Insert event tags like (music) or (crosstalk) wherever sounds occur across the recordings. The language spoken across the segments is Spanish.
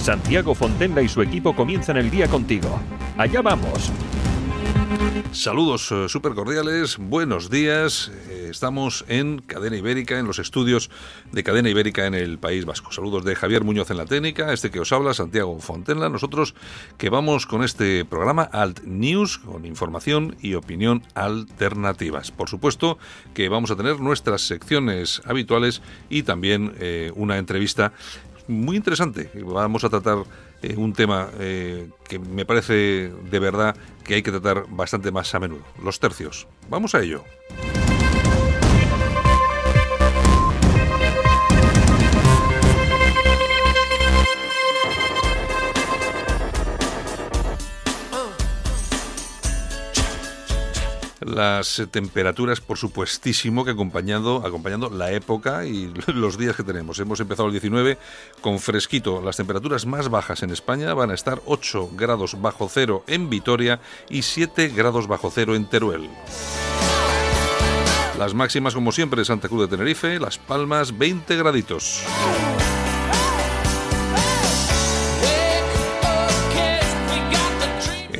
Santiago Fontenla y su equipo comienzan el día contigo. Allá vamos. Saludos eh, súper cordiales, buenos días. Eh, estamos en Cadena Ibérica, en los estudios de Cadena Ibérica en el País Vasco. Saludos de Javier Muñoz en la técnica, este que os habla, Santiago Fontenla. Nosotros que vamos con este programa Alt News, con información y opinión alternativas. Por supuesto que vamos a tener nuestras secciones habituales y también eh, una entrevista muy interesante. Vamos a tratar eh, un tema eh, que me parece de verdad que hay que tratar bastante más a menudo, los tercios. Vamos a ello. Las temperaturas, por supuestísimo, que acompañando, acompañando la época y (laughs) los días que tenemos. Hemos empezado el 19 con fresquito. Las temperaturas más bajas en España van a estar 8 grados bajo cero en Vitoria y 7 grados bajo cero en Teruel. Las máximas, como siempre, Santa Cruz de Tenerife, Las Palmas, 20 graditos.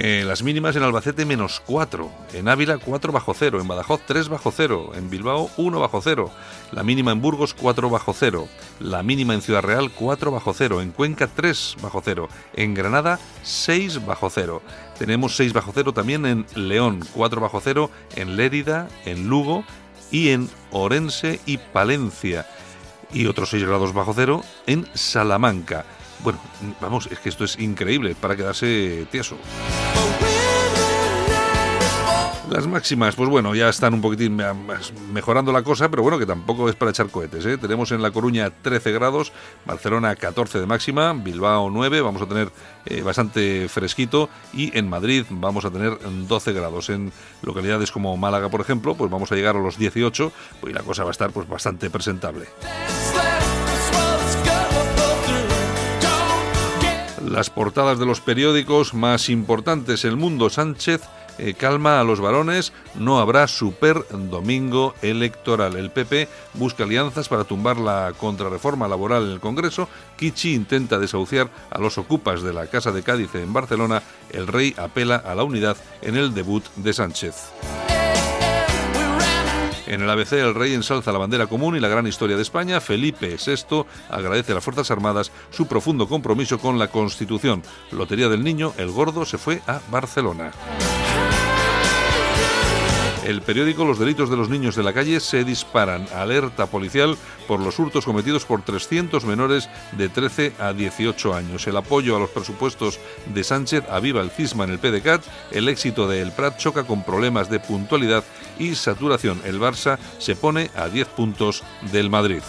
Eh, las mínimas en Albacete menos 4, en Ávila 4 bajo 0, en Badajoz 3 bajo 0, en Bilbao 1 bajo 0, la mínima en Burgos 4 bajo 0, la mínima en Ciudad Real 4 bajo 0, en Cuenca 3 bajo 0, en Granada 6 bajo 0. Tenemos 6 bajo 0 también en León, 4 bajo 0 en Lérida, en Lugo y en Orense y Palencia. Y otros 6 grados bajo 0 en Salamanca. Bueno, vamos, es que esto es increíble para quedarse tieso. Las máximas, pues bueno, ya están un poquitín mejorando la cosa, pero bueno, que tampoco es para echar cohetes. ¿eh? Tenemos en La Coruña 13 grados, Barcelona 14 de máxima, Bilbao 9, vamos a tener eh, bastante fresquito, y en Madrid vamos a tener 12 grados. En localidades como Málaga, por ejemplo, pues vamos a llegar a los 18, pues la cosa va a estar pues bastante presentable. Las portadas de los periódicos más importantes, El Mundo Sánchez eh, calma a los varones, no habrá super domingo electoral. El PP busca alianzas para tumbar la contrarreforma laboral en el Congreso. Kichi intenta desahuciar a los ocupas de la Casa de Cádiz en Barcelona. El rey apela a la unidad en el debut de Sánchez. En el ABC el rey ensalza la bandera común y la gran historia de España. Felipe VI agradece a las Fuerzas Armadas su profundo compromiso con la Constitución. Lotería del Niño, el gordo se fue a Barcelona. El periódico Los delitos de los niños de la calle se disparan. Alerta policial por los hurtos cometidos por 300 menores de 13 a 18 años. El apoyo a los presupuestos de Sánchez aviva el cisma en el PDCAT. El éxito de El Prat choca con problemas de puntualidad y saturación. El Barça se pone a 10 puntos del Madrid.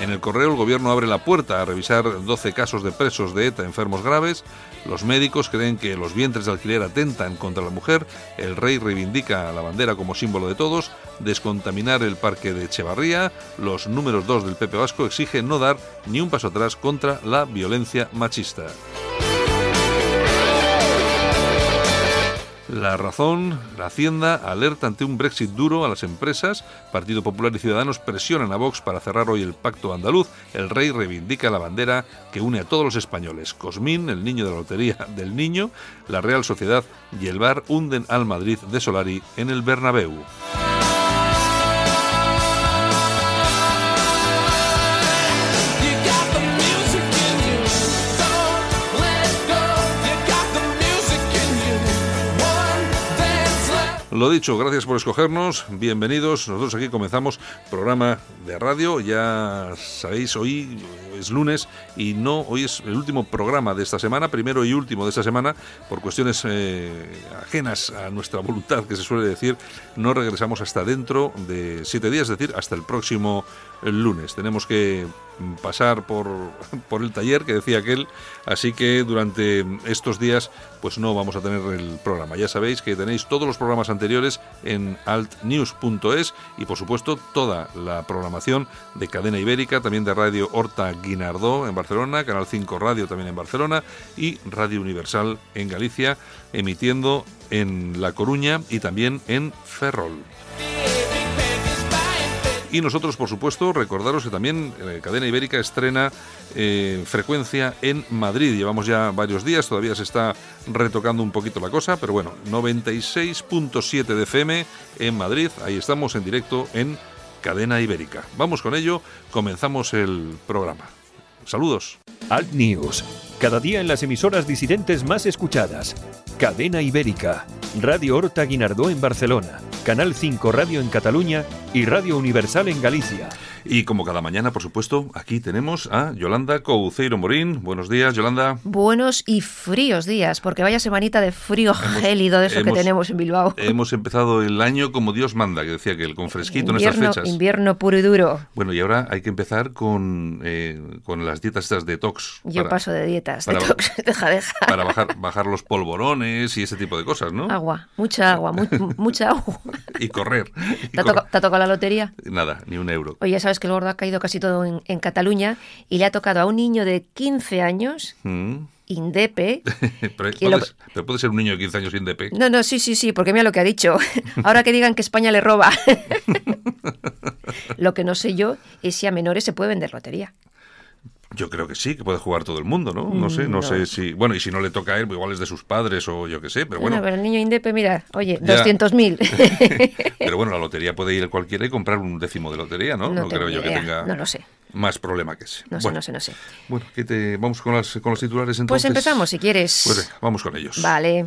En el correo el gobierno abre la puerta a revisar 12 casos de presos de ETA enfermos graves. Los médicos creen que los vientres de alquiler atentan contra la mujer. El rey reivindica la bandera como símbolo de todos. Descontaminar el parque de Echevarría. Los números 2 del Pepe Vasco exigen no dar ni un paso atrás contra la violencia machista. La razón, la Hacienda alerta ante un Brexit duro a las empresas. Partido Popular y Ciudadanos presionan a Vox para cerrar hoy el pacto andaluz. El rey reivindica la bandera que une a todos los españoles. Cosmín, el niño de la lotería (laughs) del niño, la Real Sociedad y el Bar hunden al Madrid de Solari en el Bernabéu. Lo dicho, gracias por escogernos, bienvenidos. Nosotros aquí comenzamos programa de radio. Ya sabéis, hoy es lunes y no, hoy es el último programa de esta semana, primero y último de esta semana, por cuestiones eh, ajenas a nuestra voluntad, que se suele decir, no regresamos hasta dentro de siete días, es decir, hasta el próximo lunes. Tenemos que pasar por, por el taller que decía aquel, así que durante estos días pues no vamos a tener el programa. Ya sabéis que tenéis todos los programas anteriores en altnews.es y por supuesto toda la programación de Cadena Ibérica, también de Radio Horta Guinardó en Barcelona, Canal 5 Radio también en Barcelona y Radio Universal en Galicia, emitiendo en La Coruña y también en Ferrol. Y nosotros, por supuesto, recordaros que también eh, Cadena Ibérica estrena eh, frecuencia en Madrid. Llevamos ya varios días, todavía se está retocando un poquito la cosa, pero bueno, 96.7 de FM en Madrid. Ahí estamos en directo en Cadena Ibérica. Vamos con ello, comenzamos el programa. Saludos. Alt News, cada día en las emisoras disidentes más escuchadas. Cadena Ibérica, Radio Horta Guinardó en Barcelona. Canal 5 Radio en Cataluña y Radio Universal en Galicia. Y como cada mañana, por supuesto, aquí tenemos a Yolanda Couceiro Morín. Buenos días, Yolanda. Buenos y fríos días, porque vaya semanita de frío gélido de eso que tenemos en Bilbao. Hemos empezado el año como Dios manda, que decía que el con fresquito en estas fechas. Invierno puro y duro. Bueno, y ahora hay que empezar con, eh, con las dietas estas detox. Yo paso de dietas, detox, (laughs) deja, deja. Para bajar, bajar los polvorones y ese tipo de cosas, ¿no? Agua, mucha agua, (laughs) mucha agua. y correr. ¿Te, ha tocado la lotería? Nada, ni un euro. Oye, sabes que el gordo ha caído casi todo en, Cataluña y le ha tocado a un niño de 15 años. Mm. Indepe. (laughs) pero, puede ser un niño de 15 años Indepe. No, no, sí, sí, sí, porque mira lo que ha dicho. (laughs) Ahora que digan que España le roba. lo que no sé yo es si a menores se puede vender lotería. Yo creo que sí, que puede jugar todo el mundo, ¿no? No sé, no, sé si... Bueno, y si no le toca a él, pues igual es de sus padres o yo qué sé, pero bueno... pero el niño Indepe, mira, oye, 200.000. (laughs) pero bueno, la lotería puede ir cualquiera y comprar un décimo de lotería, ¿no? No, creo yo que tenga... No lo sé. Más problema que ese. No sé, no sé, no sé. Bueno, ¿qué te... vamos con, las, con los titulares pues entonces. Pues empezamos, si quieres. Pues venga, vamos con ellos. Vale.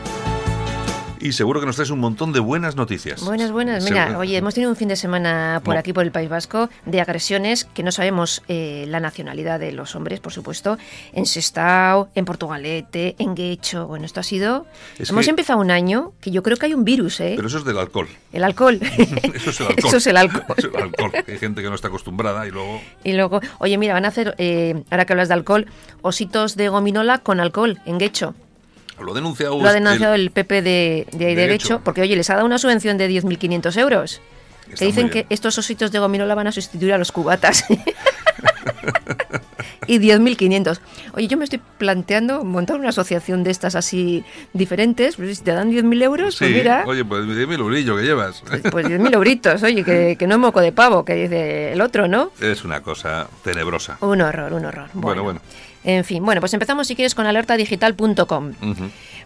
y seguro que nos traes un montón de buenas noticias. Buenas, buenas. Mira, oye, hemos tenido un fin de semana por aquí, por el País Vasco, de agresiones que no sabemos eh, la nacionalidad de los hombres, por supuesto, en Sestao, en Portugalete, en Guecho. Bueno, esto ha sido... hemos empezado un año que yo creo que hay un virus, ¿eh? Pero eso es del alcohol. El alcohol. (laughs) eso es el (laughs) alcohol. eso es el alcohol. (laughs) es el alcohol. Hay gente que no está acostumbrada y luego... Y luego, oye, mira, van a hacer, eh, ahora que hablas de alcohol, ositos de gominola con alcohol en Guecho. Lo ha denunciado, Lo ha denunciado el, PP de, de, derecho, porque oye, les ha dado una subvención de 10.500 euros. que dicen que estos ositos de gominola van a sustituir a los cubatas. (laughs) y 10.500. Oye, yo me estoy planteando montar una asociación de estas así diferentes. Pues si te dan 10.000 euros, pues mira. Oye, pues 10.000 eurillos que llevas. Pues, pues 10.000 euritos, oye, que, que, no es moco de pavo, que dice el otro, ¿no? Es una cosa tenebrosa. Un horror, un horror. bueno. bueno. En fin, bueno, pues empezamos si quieres con alertadigital.com.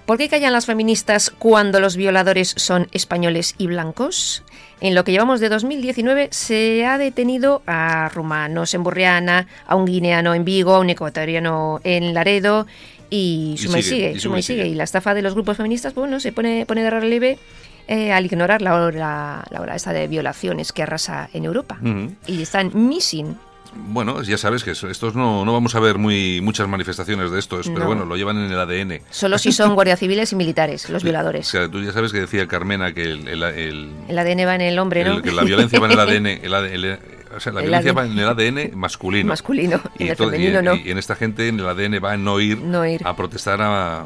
¿Por qué callan las feministas cuando los violadores son españoles y blancos? En lo que llevamos de 2019 se ha detenido a rumanos en Burriana, a un guineano en Vigo, a un ecuatoriano en Laredo y suma y, sigue, y suma y sigue. Y la estafa de los grupos feministas, pues bueno, se pone, pone de relieve eh, al ignorar la hora, la hora esta de violaciones que arrasa en Europa. Y están missing bueno, ya sabes que estos no, no vamos a ver muy muchas manifestaciones de estos, pero bueno, lo llevan en el ADN. Solo si son guardias civiles y militares, los violadores. O sea, tú ya sabes que decía Carmena que el, el, el, ADN va en el hombre, ¿no? que la violencia va en el ADN, el, o sea, la violencia va en el ADN masculino. Masculino, y en el femenino no. Y, en esta gente en el ADN va a no ir, a protestar a,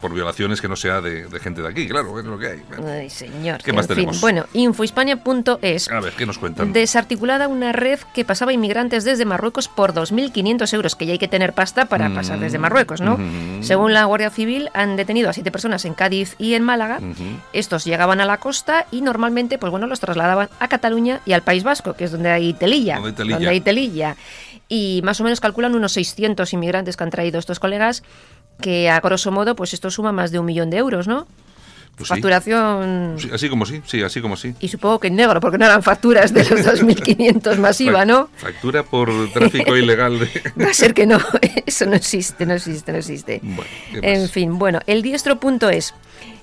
por violaciones que no sea de, gente de aquí, claro, es lo que hay. Ay, señor. ¿Qué más tenemos? Bueno, infohispania.es. A ver, ¿qué nos cuentan? Desarticulada una red que pasaba inmigrantes desde Marruecos por 2.500 euros, que ya hay que tener pasta para pasar desde Marruecos, ¿no? Según la Guardia Civil, han detenido a siete personas en Cádiz y en Málaga. Estos llegaban a la costa y normalmente, pues bueno, los trasladaban a Cataluña y al País Vasco que es donde hay telilla. Donde hay telilla. Y más o menos calculan unos 600 inmigrantes que han traído estos colegas, que a grosso modo, pues esto suma más de un millón de euros, ¿no? Pues. Facturación. Sí, así como sí, sí, así como sí. Y supongo que en negro, porque no eran facturas de los 2.500 masiva, ¿no? (laughs) Factura por tráfico (laughs) ilegal de... Va a ser que no, (laughs) eso no existe, no existe, no existe. Bueno, ¿qué En fin, bueno, el diestro.es.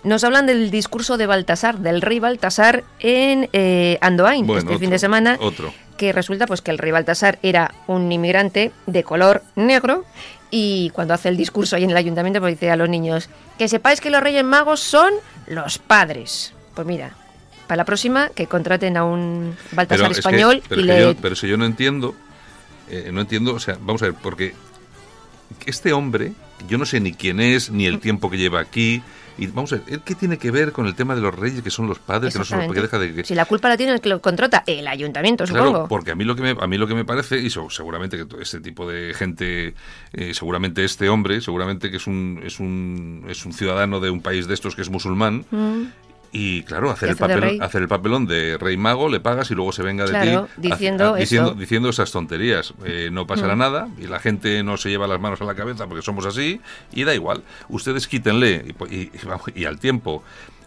Nos hablan del discurso de Baltasar, del rey Baltasar en eh, Andoain Bueno, este otro, fin de semana. otro. Que resulta pues que el rey Baltasar era un inmigrante de color negro y cuando hace el discurso ahí en el ayuntamiento pues dice a los niños que sepáis que los reyes magos son los padres. Pues mira, para la próxima que contraten a un Baltasar es que- español pero y es que le... yo, pero si yo no entiendo, eh, no entiendo, o sea, vamos a ver, porque este hombre, yo no sé ni quién es, ni el tiempo que lleva aquí, y vamos a ver, ¿él ¿qué tiene que ver con el tema de los reyes, que son los padres, que no son los porque deja de que... Si la culpa la tiene el que lo contrata, el ayuntamiento, Claro, supongo. porque a mí lo que me, a mí lo que me parece, y so- seguramente que todo este tipo de gente, eh, seguramente este hombre, seguramente que es un, es un, es un ciudadano de un país de estos que es musulmán, Mm. Y claro, hacer el, rey. hacer el papelón de rey mago, le pagas y luego se venga de Claro, ti diciendo a- a- diciendo, eso. diciendo esas tonterías. Eh, no pasará Mm. nada y la gente no se lleva las manos a la cabeza porque somos así y da igual. Ustedes quítenle y, y- (laughs) y al tiempo.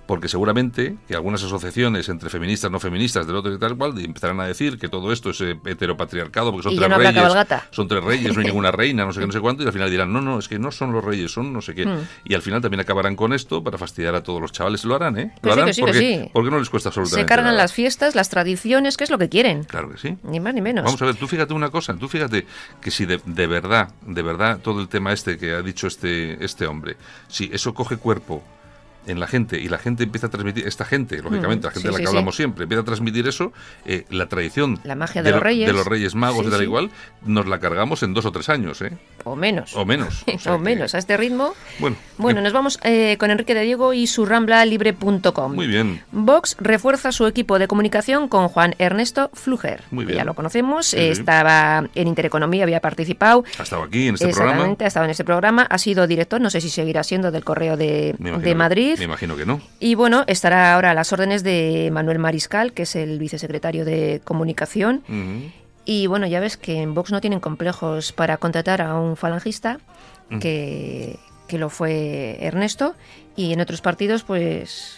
Porque seguramente que algunas asociaciones entre feministas, no feministas, del otro y tal cual, empezarán a decir que todo esto es eh, heteropatriarcado, porque son Y tres no reyes, son tres reyes, no hay ninguna (laughs) reina, no sé qué, no sé cuánto, y al final dirán, no, no, es que no son los reyes, son no sé qué. Mm. Y al final también acabarán con esto para fastidiar a todos los chavales. Lo harán, ¿eh? Que Lo sí, harán que sí, que porque, sí. porque no les cuesta absolutamente Se cargan nada. las fiestas, las tradiciones, que es lo que quieren. Claro que sí. Ni más ni menos. Vamos a ver, tú fíjate una cosa, tú fíjate que si de, de verdad, de verdad, todo el tema este que ha dicho este, este hombre, si eso coge cuerpo en la gente y la gente empieza a transmitir, esta gente, lógicamente, la gente Mm, sí, de la que sí, sí. hablamos siempre, empieza a transmitir eso, eh, la tradición La magia de los lo- reyes. de los reyes magos y tal igual, nos la cargamos en dos o tres años, ¿eh? O menos. O menos. O, (laughs) sea O que- menos, a este ritmo. Bueno, Bueno, eh, nos vamos eh, con Enrique de Diego y su ramblalibre.com. muy bien. Vox refuerza su equipo de comunicación con Juan Ernesto Fluger. Muy bien. Ya lo conocemos, estaba en Intereconomía, había participado. Ha estado aquí en este Exactamente, programa. ha estado en este programa, ha sido director, no sé si seguirá siendo del Correo de, de que- Madrid. me imagino que no. Y bueno, estará ahora a las órdenes de Manuel Mariscal, que es el vicesecretario de Comunicación. Y bueno, ya ves que en Vox no tienen complejos para contratar a un falangista, que, que lo fue Ernesto, y en otros partidos, pues,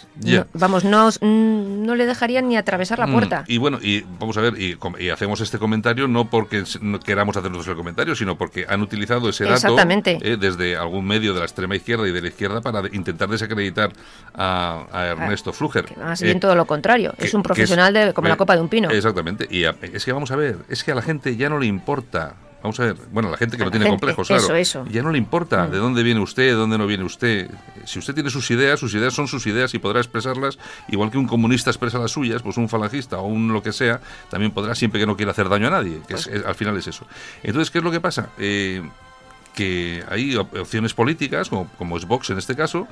Vamos, no, no le dejarían ni atravesar la Mm, puerta. Y bueno, y vamos a ver, y, hacemos este comentario no porque no queramos hacer nosotros el comentario, sino porque han utilizado ese dato eh, desde algún medio de la extrema izquierda y de la izquierda para de- intentar desacreditar a, a Ernesto Fluger. Que más Eh, bien todo lo contrario, que- es un profesional de, como eh, la copa de un pino. Exactamente. Y a- es que vamos a ver, es que a la gente ya no le importa. Vamos a ver, bueno, la gente que A no tiene gente, complejos, claro. eso, eso. Ya no le importa Mm. de dónde viene usted, de dónde no viene usted. Si usted tiene sus ideas, sus ideas son sus ideas y podrá expresarlas, igual que un comunista expresa las suyas, pues un falangista o un lo que sea, también podrá siempre que no quiera hacer daño a nadie, que es- Pues es- al final es eso. Entonces, ¿qué es lo que pasa? Eh, que hay op- opciones políticas, como, como es Vox en este caso,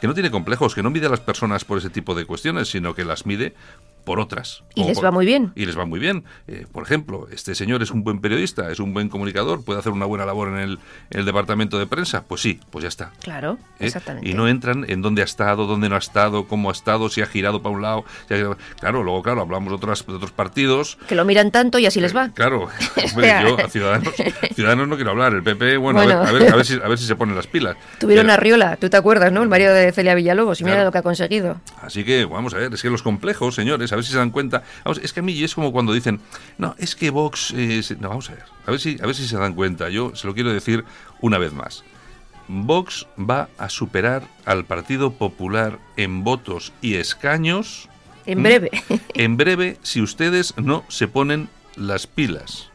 que no tiene complejos, que no mide a las personas por ese tipo de cuestiones, sino que las mide por otras. Y les por- va muy bien. Y les va muy bien. Eh, por ejemplo, este señor es un buen periodista, es un buen comunicador, puede hacer una buena labor en el, en el departamento de prensa. Pues sí, pues ya está. Claro, ¿eh? exactamente. Y no entran en dónde ha estado, dónde no ha estado, cómo ha estado, si ha girado para un lado. si ha girado- Claro, luego, claro, hablamos de, otras, de otros partidos. Que lo miran tanto y así les va. Eh, Claro, (laughs) (laughs) Hombre, yo a Ciudadanos, Ciudadanos no quiero hablar. El PP, bueno, Bueno. A, ver, a, ver, a, ver (laughs) si, a ver si se ponen las pilas. Tuvieron Pero- a Riola, tú te acuerdas, ¿no? El marido de Celia Villalobos, y mira lo que ha conseguido. Así que vamos a ver, es que los complejos, señores, a ver si se dan cuenta. Vamos, es que a mí es como cuando dicen, no, es que Vox. eh, se-". no, vamos a ver, a ver, si, a ver si se dan cuenta. Yo se lo quiero decir una vez más. Vox va a superar al Partido Popular en votos y escaños En ¿Mm? breve. en breve si ustedes no se ponen las pilas.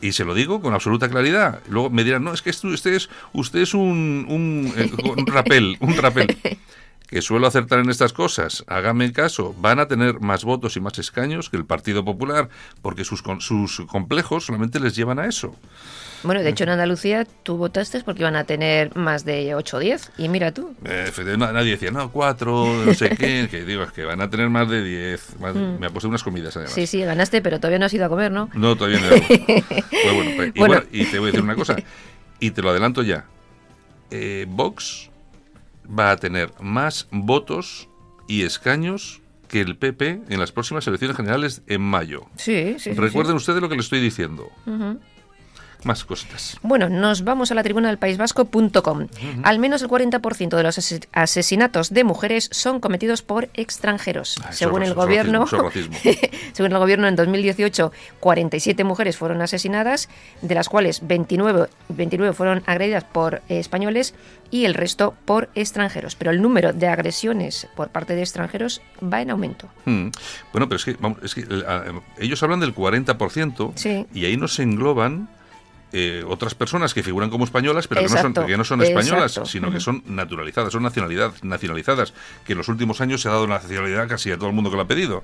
Y se lo digo con absoluta claridad. Luego me dirán, no, es que esto- usted es, usted es un, un, eh, un rapel, un rapel. (laughs) Que suelo acertar en estas cosas. Hágame caso, van a tener más votos y más escaños que el Partido Popular, porque sus, sus complejos solamente les llevan a eso. Bueno, de hecho en Andalucía tú votaste porque iban a tener más de 8 o 10. Y mira tú. Eh, nadie decía, no, cuatro, no sé qué, (laughs) que digo, es que van a tener más de diez. más- Me ha puesto unas comidas además. Mm. Sí, sí, ganaste, pero todavía no has ido a comer, ¿no? No, todavía no. (laughs) Pues bueno, pues- Bueno. bueno, y te voy a decir una cosa, y te lo adelanto ya. Eh, Vox va a tener más votos y escaños que el PP en las próximas elecciones generales en mayo. Sí, sí. sí, Recuerden ustedes lo que les estoy diciendo. Ujú. Más cositas. Bueno, nos vamos a la tribuna del País Vasco.com. Al menos el 40% de los asesinatos de mujeres son cometidos por extranjeros. Ah, según el gobierno, racismo. (laughs) según el gobierno en 2018, 47 mujeres fueron asesinadas, de las cuales 29, 29 fueron agredidas por eh, españoles y el resto por extranjeros. Pero el número de agresiones por parte de extranjeros va en aumento. Mm. Bueno, pero es que, vamos, es que eh, ellos hablan del 40% Sí. y ahí no se engloban eh, otras personas que figuran como españolas, pero que no, son, que no son españolas, exacto. sino que son naturalizadas, son nacionalidad, nacionalizadas, que en los últimos años se ha dado nacionalidad casi a todo el mundo que lo ha pedido.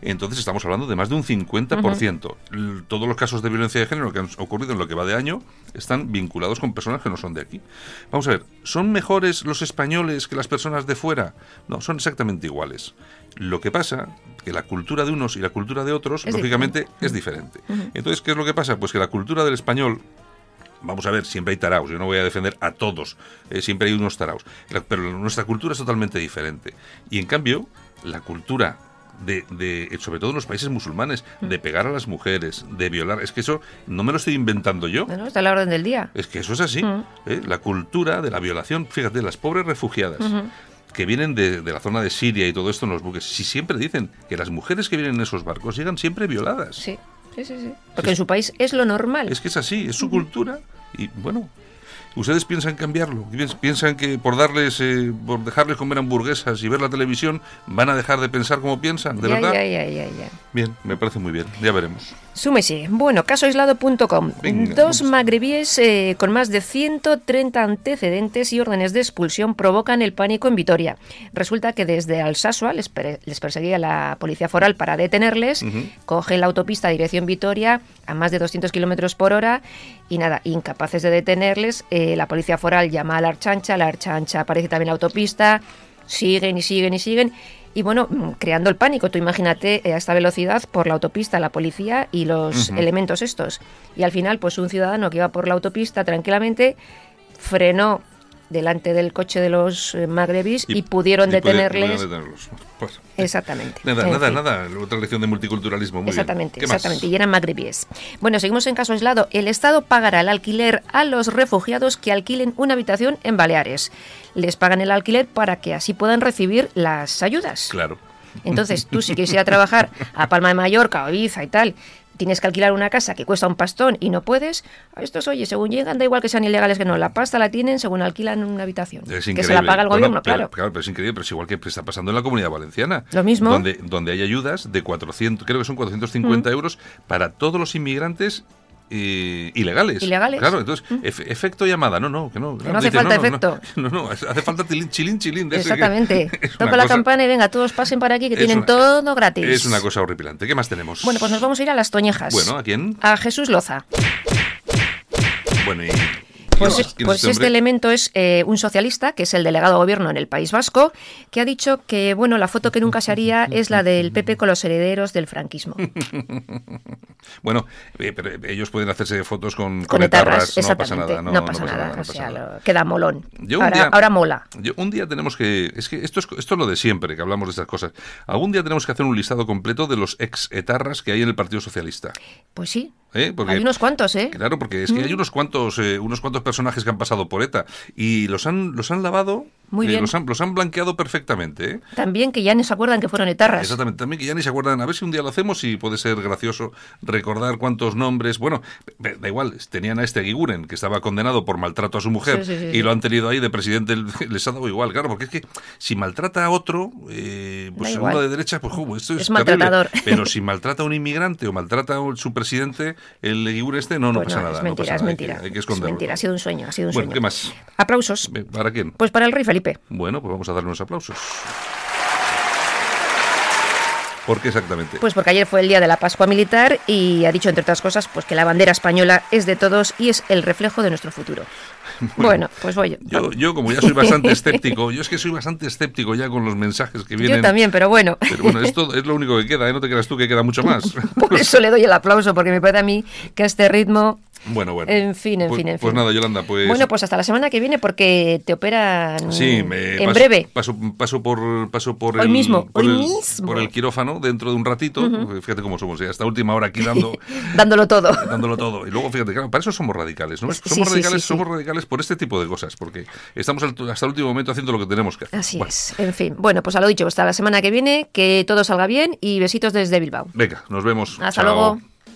Entonces estamos hablando de más de un 50%. L- Todos los casos de violencia de género que han ocurrido en lo que va de año están vinculados con personas que no son de aquí. Vamos a ver, ¿son mejores los españoles que las personas de fuera? No, son exactamente iguales. Lo que pasa que la cultura de unos y la cultura de otros, Es lógicamente, es diferente. Entonces, ¿qué es lo que pasa? Pues que la cultura del español Vamos a ver, siempre hay taraos, yo no voy a defender a todos, eh, siempre hay unos taraos, pero nuestra cultura es totalmente diferente. Y en cambio, la cultura de, de, sobre todo en los países musulmanes, de pegar a las mujeres, de violar, es que eso no me lo estoy inventando yo. Está a la orden del día. Es que eso es así. ¿eh? La cultura de la violación, fíjate, las pobres refugiadas que vienen de, de la zona de Siria y todo esto en los buques, si siempre dicen que las mujeres que vienen en esos barcos llegan siempre violadas. Sí, sí, sí. sí. Porque en su país es lo normal. Es que es así, es su cultura y bueno. ¿Ustedes piensan cambiarlo? Piens- ¿Piensan que por darles, eh, por dejarles comer hamburguesas y ver la televisión, van a dejar de pensar como piensan? ¿De ya, verdad? ya, ya, ya, ya. Bien, me parece muy bien. Ya veremos. Súmese. Bueno, casoaislado.com. Dos magrebíes eh, con más de 130 antecedentes y órdenes de expulsión provocan el pánico en Vitoria. Resulta que desde Alsasua les, les perseguía la policía foral para detenerles, Ujú. coge la autopista dirección Vitoria a más de 200 kilómetros por hora y nada, incapaces de detenerles, eh, la policía foral llama a la archancha, la archancha aparece también en la autopista, siguen y siguen y siguen. Y bueno, mm, creando el pánico, tú imagínate eh, a esta velocidad por la autopista, la policía y los elementos estos. Y al final, pues un ciudadano que iba por la autopista tranquilamente frenó delante del coche de los eh, magrebís y, pudieron y detenerles. pudieron detenerlos. Pues, Exactamente. (laughs) nada, nada, fin. nada. Otra lección de multiculturalismo. Muy bien. Exactamente, exactamente. Y eran magrebíes. Bueno, seguimos en caso aislado. El Estado pagará el alquiler a los refugiados que alquilen una habitación en Baleares. Les pagan el alquiler para que así puedan recibir las ayudas. Claro. Entonces, tú si quieres ir a (laughs) trabajar a Palma de Mallorca o Ibiza y tal, tienes que alquilar una casa que cuesta un pastón y no puedes, a estos, oye, según llegan, da igual que sean ilegales que no, la pasta la tienen según alquilan una habitación. Es que se la paga el Bueno, gobierno, pero, claro. pero es increíble, pero es igual que está pasando en la comunidad valenciana. Lo mismo. Mm. Donde, donde hay ayudas de 400, creo que son 450 euros para todos los inmigrantes eh, ilegales. Ilegales. Mm. Claro, entonces, efe- efecto llamada. No, no, que no. no hace falta efecto. No, no, (laughs) hace falta tilín, chilín, chilín. de ese que- Exactamente. (laughs) Toca la cosa- campana y venga, todos pasen para aquí que tienen una- todo gratis. Es una cosa horripilante. ¿Qué más tenemos? Bueno, pues nos vamos a ir a las Toñejas. Bueno, ¿a quién? A Jesús Loza. Bueno, y... Pues, ¿quién es- quién es pues este elemento es eh, un socialista, que es el delegado de gobierno en el País Vasco, que ha dicho que bueno la foto que nunca se haría es la del PP con los herederos del franquismo. (laughs) Bueno, eh, pero ellos pueden hacerse fotos con, Con con etarras, etarras, no pasa nada. No, pasa nada. no o pasa sea, nada. lo- queda molón. Yo ahora, día- ahora mola. Yo, un día tenemos que. Es que esto es, esto es lo de siempre, que hablamos de estas cosas. Algún día tenemos que hacer un listado completo de los ex etarras que hay en el Partido Socialista. Pues sí. ¿eh? Porque, Hay unos cuantos, ¿eh? Claro, porque es que hay unos cuantos, eh, unos cuantos personajes que han pasado por ETA y los han, los han lavado, Muy eh, bien. los, han, los han blanqueado perfectamente. ¿eh? También que ya ni se acuerdan que fueron etarras. Exactamente, también que ya ni se acuerdan. A ver si un día lo hacemos y puede ser gracioso recordar cuántos nombres. Bueno, da igual, tenían a este Guiguren, que estaba condenado por maltrato a su mujer, Sí, sí, sí, y lo han tenido ahí de presidente, (laughs) les ha dado igual, claro, porque es que si maltrata a otro, eh, pues uno de derecha, pues ¿cómo? esto es, Es maltratador. (laughs) Pero si maltrata a un inmigrante o maltrata a su presidente, el Guiguren este, no, no Pues pasa nada. Es no mentira, pasa es nada, hay que- mentira. Hay que, es mentira, ha sido un sueño, ha sido un Bueno, sueño. ¿qué más? Aplausos. ¿Para quién? Pues para el rey Felipe. Bueno, pues vamos a darle unos aplausos. ¿Por qué exactamente? Pues porque ayer fue el día de la Pascua Militar y ha dicho, entre otras cosas, pues que la bandera española es de todos y es el reflejo de nuestro futuro. Bueno, pues voy yo. Yo, yo, como ya soy bastante (laughs) escéptico, yo es que soy bastante escéptico ya con los mensajes que vienen. Yo también, pero bueno. Pero bueno, esto es lo único que queda, ¿eh? No te creas tú que queda mucho más. (laughs) Por eso le doy el aplauso, porque me parece a mí que a este ritmo Bueno, bueno. En fin, en Pues- fin, en Pues fin. nada, Yolanda, pues... Bueno, pues hasta la semana que viene porque te operan Sí, me en paso, breve. Paso, paso por, paso por Hoy el, mismo, por hoy el, mismo. por el quirófano dentro de un ratito. Fíjate cómo somos, ¿eh? hasta última hora aquí dando, (laughs) Dándolo todo. (laughs) dándolo todo. Y luego, fíjate, claro, para eso somos radicales, ¿no? Sí, Somos sí, radicales, sí, somos radicales por este tipo de cosas, porque estamos hasta el último momento haciendo lo que tenemos que hacer. Así Bueno, es. En fin. Bueno, pues a lo dicho, hasta la semana que viene, que todo salga bien y besitos desde Bilbao. Venga, nos vemos. Hasta Chao. luego.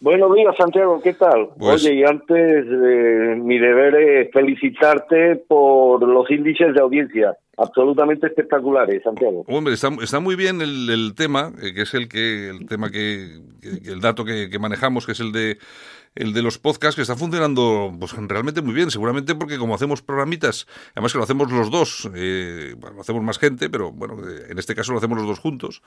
Buenos días, Santiago, ¿qué tal? Pues- Oye, y antes, eh, mi deber es felicitarte por los índices de audiencia, absolutamente espectaculares, Santiago. Hombre, está, está muy bien el, el tema, eh, que es el que el tema que, el dato que, que manejamos, que es el de el de los podcasts, que está funcionando pues, realmente muy bien, seguramente porque como hacemos programitas, además que lo hacemos los dos, eh, bueno, lo hacemos más gente, pero bueno, eh, en este caso lo hacemos los dos juntos,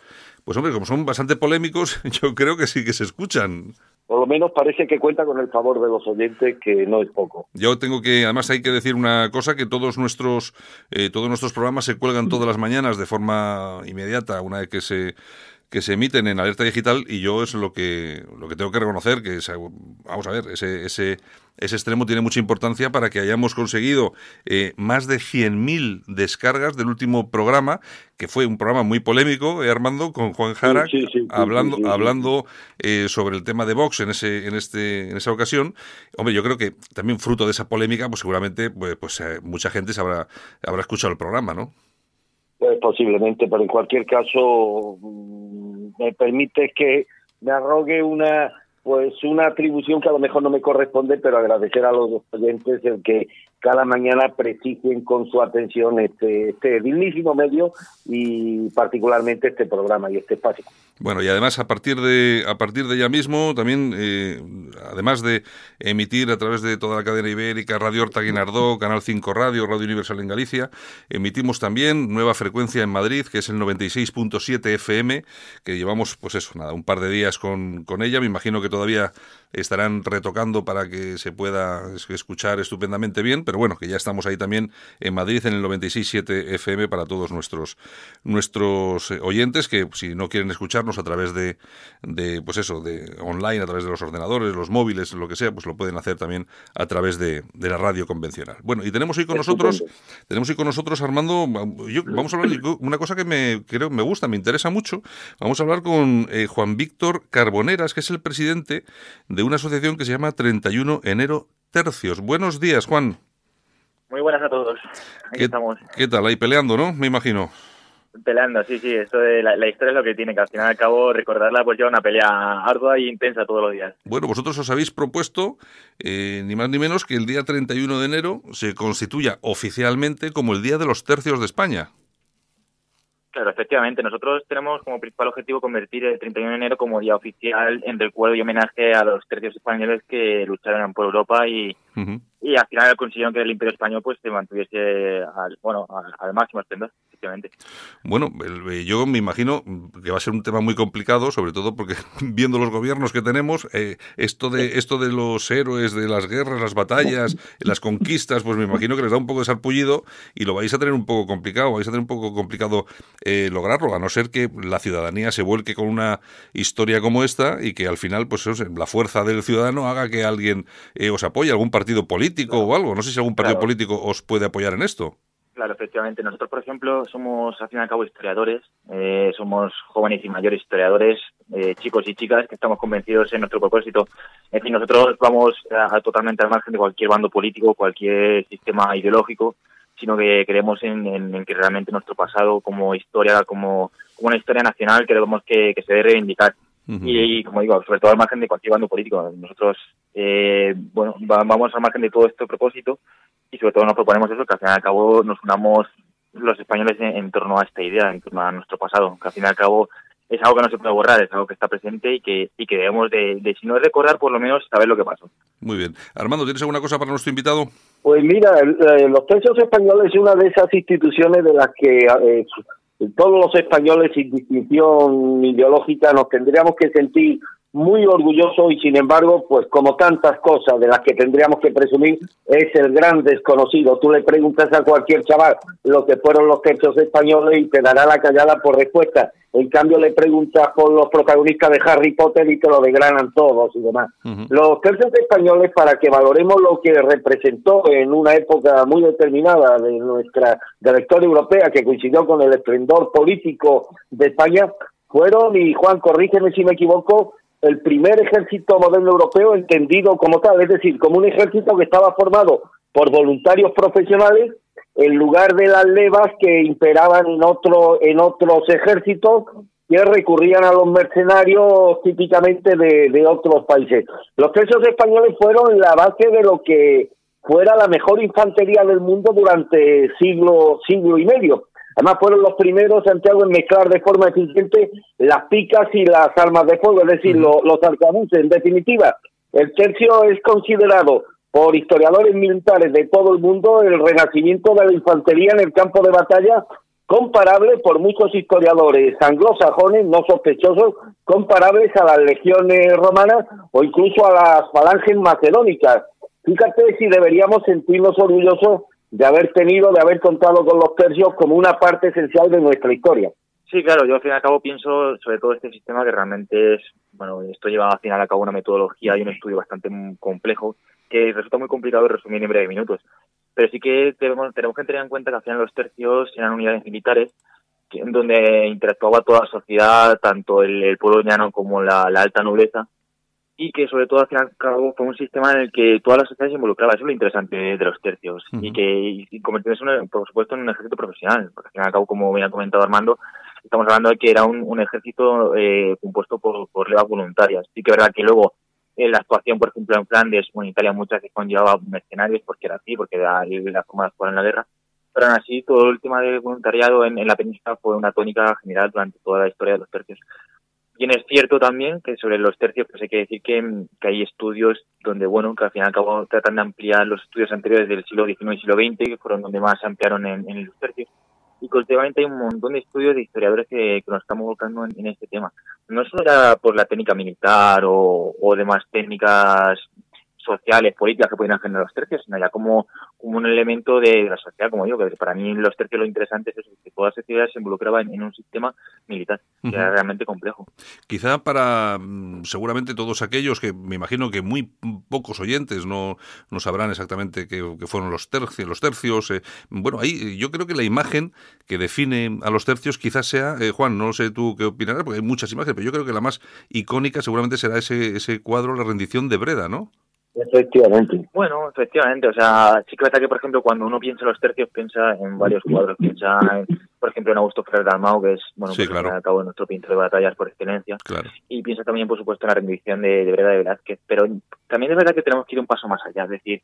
pues hombre, como son bastante polémicos, (laughs) yo creo que sí que se escuchan. Por lo menos parece que cuenta con el favor de los oyentes, que no es poco. Yo tengo que, además hay que decir una cosa, que todos nuestros, eh, todos nuestros programas se cuelgan todas las mañanas de forma inmediata, una vez que se que se emiten en alerta digital y yo es lo que lo que tengo que reconocer que es, vamos a ver ese ese ese extremo tiene mucha importancia para que hayamos conseguido eh, más de 100.000 descargas del último programa, que fue un programa muy polémico, eh, Armando, con Juan Jara, Sí, sí, sí, sí, hablando, hablando eh, sobre el tema de Vox en ese, en este, en esa ocasión. Hombre, yo creo que también fruto de esa polémica, pues seguramente, pues, pues eh, mucha gente se habrá, habrá escuchado el programa, ¿no? Pues posiblemente, pero en cualquier caso mm, me permite que me arrogue una pues una atribución que a lo mejor no me corresponde, pero agradecer a los oyentes el que cada mañana prestigien con su atención este, este dignísimo medio y particularmente este programa y este espacio. Bueno, y además a partir de a partir de ya mismo también eh, además de emitir a través de toda la cadena ibérica, Radio Horta Guinardó, Canal 5 Radio, Radio Universal en Galicia, emitimos también nueva frecuencia en Madrid, que es el 96.7 FM, que llevamos pues eso, nada, un par de días con, con ella, me imagino que todavía estarán retocando para que se pueda es- escuchar estupendamente bien, pero bueno, que ya estamos ahí también en Madrid en el 96.7 FM para todos nuestros nuestros eh, oyentes que si no quieren escucharnos a través de, de pues eso, de online, a través de los ordenadores, los móviles, lo que sea, pues lo pueden hacer también a través de, de la radio convencional. Bueno, y tenemos hoy con nosotros, tenemos hoy con nosotros Armando, yo- vamos a hablar de (clears throat) una cosa que me creo me gusta, me interesa mucho. Vamos a hablar con eh, Juan Víctor Carboneras, que es el presidente de una asociación que se llama 31 Enero Tercios. Buenos días, Juan. Muy buenas a todos. Aquí ¿Qué, estamos qué tal? Ahí peleando, ¿no? Me imagino. peleando, sí, sí. Esto de la, la historia es lo que tiene, que al final y al cabo recordarla pues lleva una pelea ardua y intensa todos los días. Bueno, vosotros os habéis propuesto, eh, ni más ni menos, que el día 31 de enero se constituya oficialmente como el Día de los Tercios de España. Claro, efectivamente. Nosotros tenemos como principal objetivo convertir el 31 de enero como día oficial en recuerdo y homenaje a los tercios españoles que lucharon por Europa y. y al final consiguieron que el Imperio Español pues se mantuviese al, bueno, al, al máximo esplendor, efectivamente. Bueno, eh, yo me imagino que va a ser un tema muy complicado, sobre todo porque (laughs) viendo los gobiernos que tenemos, eh, esto de esto de los héroes, de las guerras, las batallas, (laughs) las conquistas, pues me imagino que les da un poco de sarpullido y lo vais a tener un poco complicado, vais a tener un poco complicado eh, lograrlo, a no ser que la ciudadanía se vuelque con una historia como esta y que al final, pues la fuerza del ciudadano haga que alguien eh, os apoye, algún partido político o algo. No sé si algún partido Claro. político os puede apoyar en esto. Claro, efectivamente. Nosotros, por ejemplo, somos, al fin y al cabo, historiadores. eh, somos jóvenes y mayores historiadores, eh, chicos y chicas, que estamos convencidos en nuestro propósito. En fin, nosotros vamos a- a totalmente al margen de cualquier bando político, cualquier sistema ideológico, sino que creemos en, en- en que realmente nuestro pasado como historia, como, como una historia nacional, queremos que, que se debe reivindicar. Y, como digo, sobre todo al margen de cualquier bando político. Nosotros, eh, bueno, vamos al margen de todo este propósito y sobre todo nos proponemos eso, que al fin y al cabo nos unamos los españoles en, torno a esta idea, en torno a nuestro pasado, que al fin y al cabo es algo que no se puede borrar, es algo que está presente y que, y que debemos de, si no recordar, por lo menos saber lo que pasó. Muy bien. Armando, ¿tienes alguna cosa para nuestro invitado? Pues mira, eh, los tercios españoles es una de esas instituciones de las que eh, todos los españoles sin distinción ideológica nos tendríamos que sentir muy orgulloso y sin embargo, pues como tantas cosas de las que tendríamos que presumir, es el gran desconocido. Tú le preguntas a cualquier chaval lo que fueron los tercios españoles y te dará la callada por respuesta. En cambio, le preguntas por los protagonistas de Harry Potter y te lo degranan todos y demás. Los tercios españoles, para que valoremos lo que representó en una época muy determinada de nuestra de la historia europea, que coincidió con el esplendor político de España, fueron, y Juan, corrígeme si me equivoco, el primer ejército moderno europeo entendido como tal, es decir, como un ejército que estaba formado por voluntarios profesionales en lugar de las levas que imperaban en otro en otros ejércitos que recurrían a los mercenarios típicamente de, de otros países. Los presos españoles fueron la base de lo que fuera la mejor infantería del mundo durante siglo siglo y medio. Además fueron los primeros, Santiago, en mezclar de forma eficiente las picas y las armas de fuego, es decir, los arcabuces. En definitiva, el tercio es considerado por historiadores militares de todo el mundo el renacimiento de la infantería en el campo de batalla comparable por muchos historiadores anglosajones, no sospechosos, comparables a las legiones romanas o incluso a las falanges macedónicas. Fíjate si deberíamos sentirnos orgullosos de haber tenido, de haber contado con los tercios como una parte esencial de nuestra historia. Sí, claro, yo al fin y al cabo pienso sobre todo este sistema que realmente es, bueno, esto lleva al final a cabo una metodología y un estudio bastante complejo que resulta muy complicado de resumir en breve minutos. Pero sí que tenemos, tenemos que tener en cuenta que al final los tercios eran unidades militares en donde interactuaba toda la sociedad, tanto el, pueblo llano como la alta nobleza, y que sobre todo al fin y al cabo fue un sistema en el que toda la sociedad se involucraba. Eso es lo interesante de los tercios y que y convirtiéndose, por supuesto, en un ejército profesional. Porque al fin y al cabo, como bien ha comentado Armando, estamos hablando de que era un, ejército eh, compuesto por, por levas voluntarias. Sí que es verdad que luego en la actuación, por ejemplo, en Flandes o en Italia muchas veces conllevaba mercenarios porque era así, porque era la forma de actuar en la guerra. Pero aún así, todo el tema del voluntariado en, en la península fue una tónica general durante toda la historia de los tercios. Bien es cierto también que sobre los tercios pues hay que decir que, hay estudios donde, bueno, que al fin y al cabo tratan de ampliar los estudios anteriores del siglo XIX y siglo XX, que fueron donde más se ampliaron en, los tercios. Y que últimamente hay un montón de estudios de historiadores que, nos estamos volcando en, este tema. No solo ya por la técnica militar o, o demás técnicas sociales, políticas que pueden generar los tercios, sino ya como, como un elemento de la sociedad, como yo, que para mí los tercios lo interesante es eso, que toda la sociedad se involucraba en, un sistema militar, que era realmente complejo. Quizá para mm, seguramente todos aquellos que me imagino que muy pocos oyentes no, no sabrán exactamente qué, fueron los tercios, los tercios. Eh, bueno, ahí yo creo que la imagen que define a los tercios quizás sea, eh, Juan, no sé tú qué opinarás, porque hay muchas imágenes, pero yo creo que la más icónica seguramente será ese, ese cuadro, la rendición de Breda, ¿no? Efectivamente. Bueno, efectivamente. O sea, sí que es que, por ejemplo, cuando uno piensa en los tercios, piensa en varios cuadros. Piensa, por ejemplo, en Augusto Ferrer Dalmau, que es, bueno, sí, pues, claro. cabo nuestro pintor de batallas por excelencia. Claro. Y piensa también, por supuesto, en la rendición de, de Breda de Velázquez. Pero también es verdad que tenemos que ir un paso más allá. Es decir,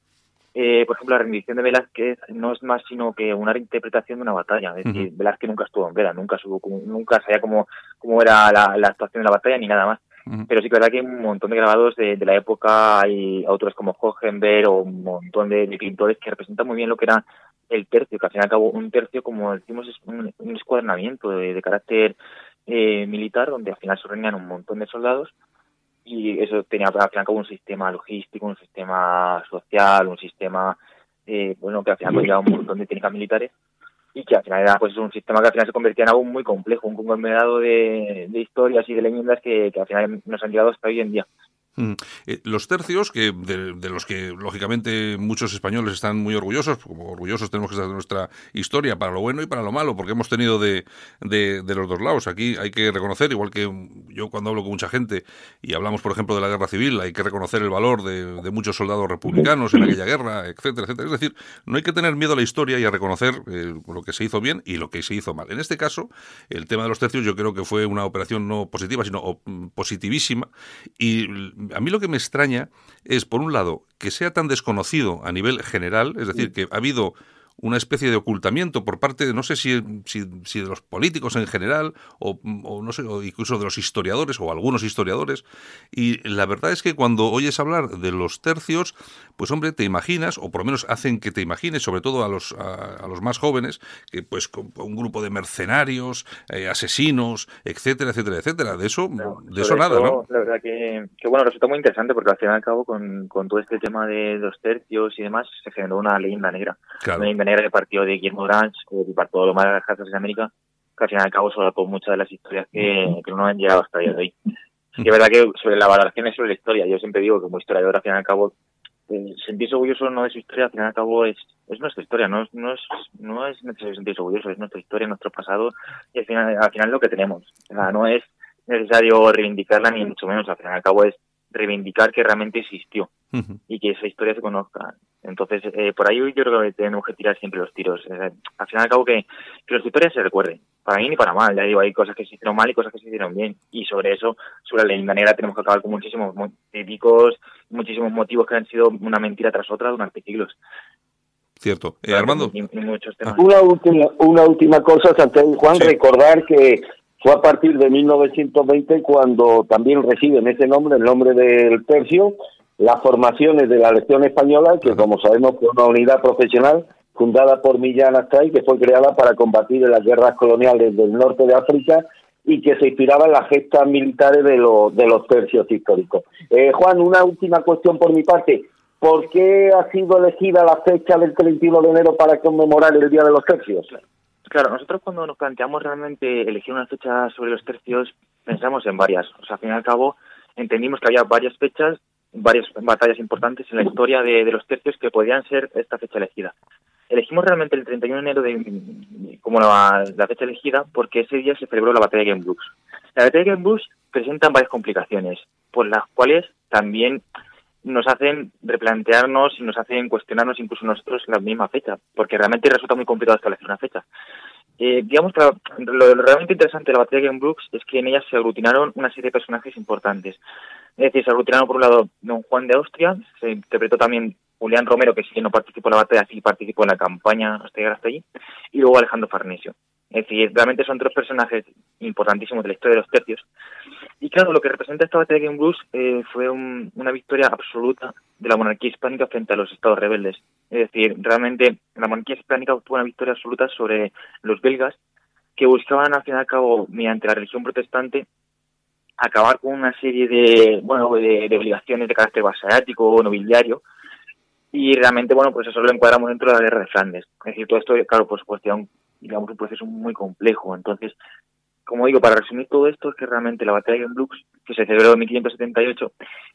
eh, por ejemplo, la rendición de Velázquez no es más sino que una reinterpretación de una batalla. Es decir, Velázquez nunca estuvo en Breda, nunca, subo, nunca sabía cómo, cómo era la, la actuación de la batalla ni nada más pero sí que es verdad que hay un montón de grabados de, la época, hay autores como Hohenberg o un montón de, pintores que representan muy bien lo que era el tercio, que al fin y al cabo un tercio, como decimos, es un, un escuadernamiento de, carácter eh, militar, donde al final se reunían un montón de soldados y eso tenía al fin y al cabo un sistema logístico, un sistema social, un sistema, eh, bueno, que al final llevaba un montón de técnicas militares y que al final era pues un sistema que al final se convertía en algo muy complejo, un conglomerado de, de historias y de leyendas que, que, al final nos han llegado hasta hoy en día. Mm. Eh, los tercios, que de, los que lógicamente muchos españoles están muy orgullosos, como orgullosos tenemos que estar de nuestra historia, para lo bueno y para lo malo, porque hemos tenido de, de, los dos lados. Aquí hay que reconocer, igual que yo cuando hablo con mucha gente y hablamos, por ejemplo, de la guerra civil, hay que reconocer el valor de, muchos soldados republicanos en aquella guerra, etcétera, etcétera. Es decir, no hay que tener miedo a la historia y a reconocer eh, lo que se hizo bien y lo que se hizo mal. En este caso, el tema de los tercios yo creo que fue una operación no positiva, sino positivísima y a mí lo que me extraña es, por un lado, que sea tan desconocido a nivel general, es decir, que ha habido una especie de ocultamiento por parte, de, no sé si, si, de los políticos en general, o, no sé, o incluso de los historiadores, o algunos historiadores. Y la verdad es que cuando oyes hablar de los tercios, pues hombre, te imaginas, o por lo menos hacen que te imagines, sobre todo a los, a, los más jóvenes, que pues con un grupo de mercenarios, eh, asesinos, etcétera, etcétera, etcétera. De eso, de eso nada, ¿no? La verdad que, que, bueno, resulta muy interesante porque al fin y al cabo con, con todo este tema de los tercios y demás se generó una leyenda negra. Claro manera que partió de Guillermo Branch, todo lo más de las casas en América, que al fin y al cabo con muchas de las historias que, que no han llegado hasta el día de hoy. Y es verdad que sobre la valoración es sobre la historia. Yo siempre digo que como historiador, al fin y al cabo, eh, sentirse orgulloso no de su historia, al fin y al cabo es, es nuestra historia, no es, no es, no es necesario sentirse orgulloso, es nuestra historia, nuestro pasado, y al final, al final lo que tenemos. O sea, no es necesario reivindicarla ni mucho menos, al fin y al cabo es reivindicar que realmente existió y que esa historia se conozca. Entonces, eh, por ahí yo creo que tenemos que tirar siempre los tiros. al final y al cabo que, que las historias se recuerden, para bien ni para mal. Ya digo, hay cosas que se hicieron mal y cosas que se hicieron bien. Y sobre eso, sobre la leyenda negra, tenemos que acabar con muchísimos típicos, muchísimos motivos que han sido una mentira tras otra durante siglos. Cierto. Eh, Armando. Una, última, una última cosa, Santiago y Juan, recordar que fue a partir de 1920 cuando también reciben ese nombre, el nombre del tercio, las formaciones de la Legión Española, que como sabemos fue una unidad profesional fundada por Millán Astray, que fue creada para combatir en las guerras coloniales del norte de África y que se inspiraba en las gestas militares de, de los tercios históricos. Eh, Juan, una última cuestión por mi parte. ¿Por qué ha sido elegida la fecha del 31 de enero para conmemorar el Día de los Tercios? Claro, nosotros cuando nos planteamos realmente elegir una fecha sobre los tercios, pensamos en varias. O sea, al fin y al cabo, entendimos que había varias fechas, varias batallas importantes en la historia de, los tercios que podían ser esta fecha elegida. Elegimos realmente el 31 de enero de, como la, fecha elegida porque ese día se celebró la batalla de Gembloux. La batalla de Gembloux presenta varias complicaciones, por las cuales también nos hacen replantearnos y nos hacen cuestionarnos incluso nosotros la misma fecha, porque realmente resulta muy complicado establecer una fecha. Eh, digamos que lo, realmente interesante de la batalla de Game Brooks es que en ella se aglutinaron una serie de personajes importantes. Es decir, se aglutinaron por un lado don Juan de Austria, se interpretó también Julián Romero, que sí no participó en la batalla, sí participó en la campaña hasta llegar hasta allí, y luego Alejandro Farnesio. Es decir, realmente son tres personajes importantísimos de la historia de los tercios. Y claro, lo que representa esta batalla de Game Blues eh, fue una victoria absoluta de la monarquía hispánica frente a los estados rebeldes. Es decir, realmente la monarquía hispánica obtuvo una victoria absoluta sobre los belgas que buscaban, al fin y al cabo, mediante la religión protestante, acabar con una serie de, bueno, de, obligaciones de carácter vasallático o nobiliario, y realmente, bueno, pues eso lo encuadramos dentro de la guerra de Flandes. Es decir, todo esto, claro, por supuesto, digamos, un proceso muy complejo. Entonces, como digo, para resumir todo esto, es que realmente la batalla de Blux, que se celebró en 1578,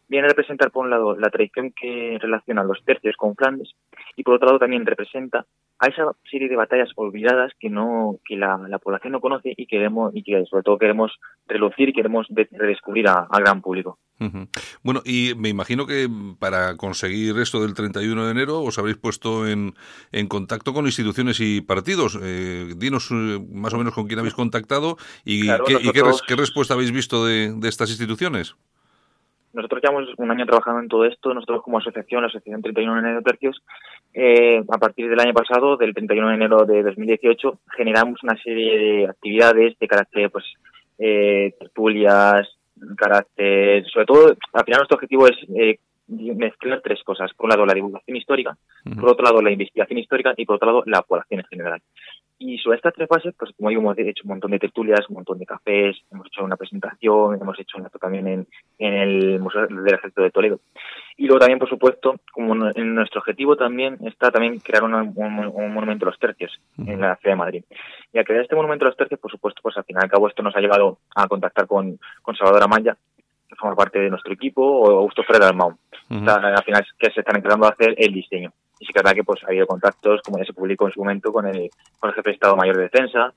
viene a representar, por un lado, la tradición que relaciona los tercios con Flandes, y por otro lado también representa a esa serie de batallas olvidadas que no que la, población no conoce y queremos y que sobre todo queremos relucir y queremos redescubrir al gran público. Bueno, y me imagino que para conseguir esto del 31 de enero os habréis puesto en, en contacto con instituciones y partidos. Eh, dinos eh, más o menos con quién habéis contactado y, qué, respuesta habéis visto de, de estas instituciones. Nosotros llevamos un año trabajando en todo esto. Nosotros como asociación, la Asociación 31 de enero de Tercios, eh, a partir del año pasado, del 31 de enero de 2018, generamos una serie de actividades de carácter, pues, eh, tertulias, carácter, sobre todo, al final nuestro objetivo es eh, mezclar tres cosas. Por un lado, la divulgación histórica, por otro lado, la investigación histórica y por otro lado, la población en general. Y sobre estas tres fases, pues como digo, hemos hecho un montón de tertulias, un montón de cafés, hemos hecho una presentación, hemos hecho un acto también en, en el Museo del Ejército de Toledo. Y luego también, por supuesto, como en nuestro objetivo también está también crear un, monumento a los tercios en la ciudad de Madrid. Y al crear este monumento a los tercios, por supuesto, pues al final y al cabo esto nos ha llevado a contactar con, con Salvador Amaya, que forma parte de nuestro equipo, o Augusto Ferrer Almau. al final que se están empezando a hacer el diseño. Y sí que es verdad que pues, ha habido contactos, como ya se publicó en su momento, con el, con el jefe de Estado Mayor de Defensa,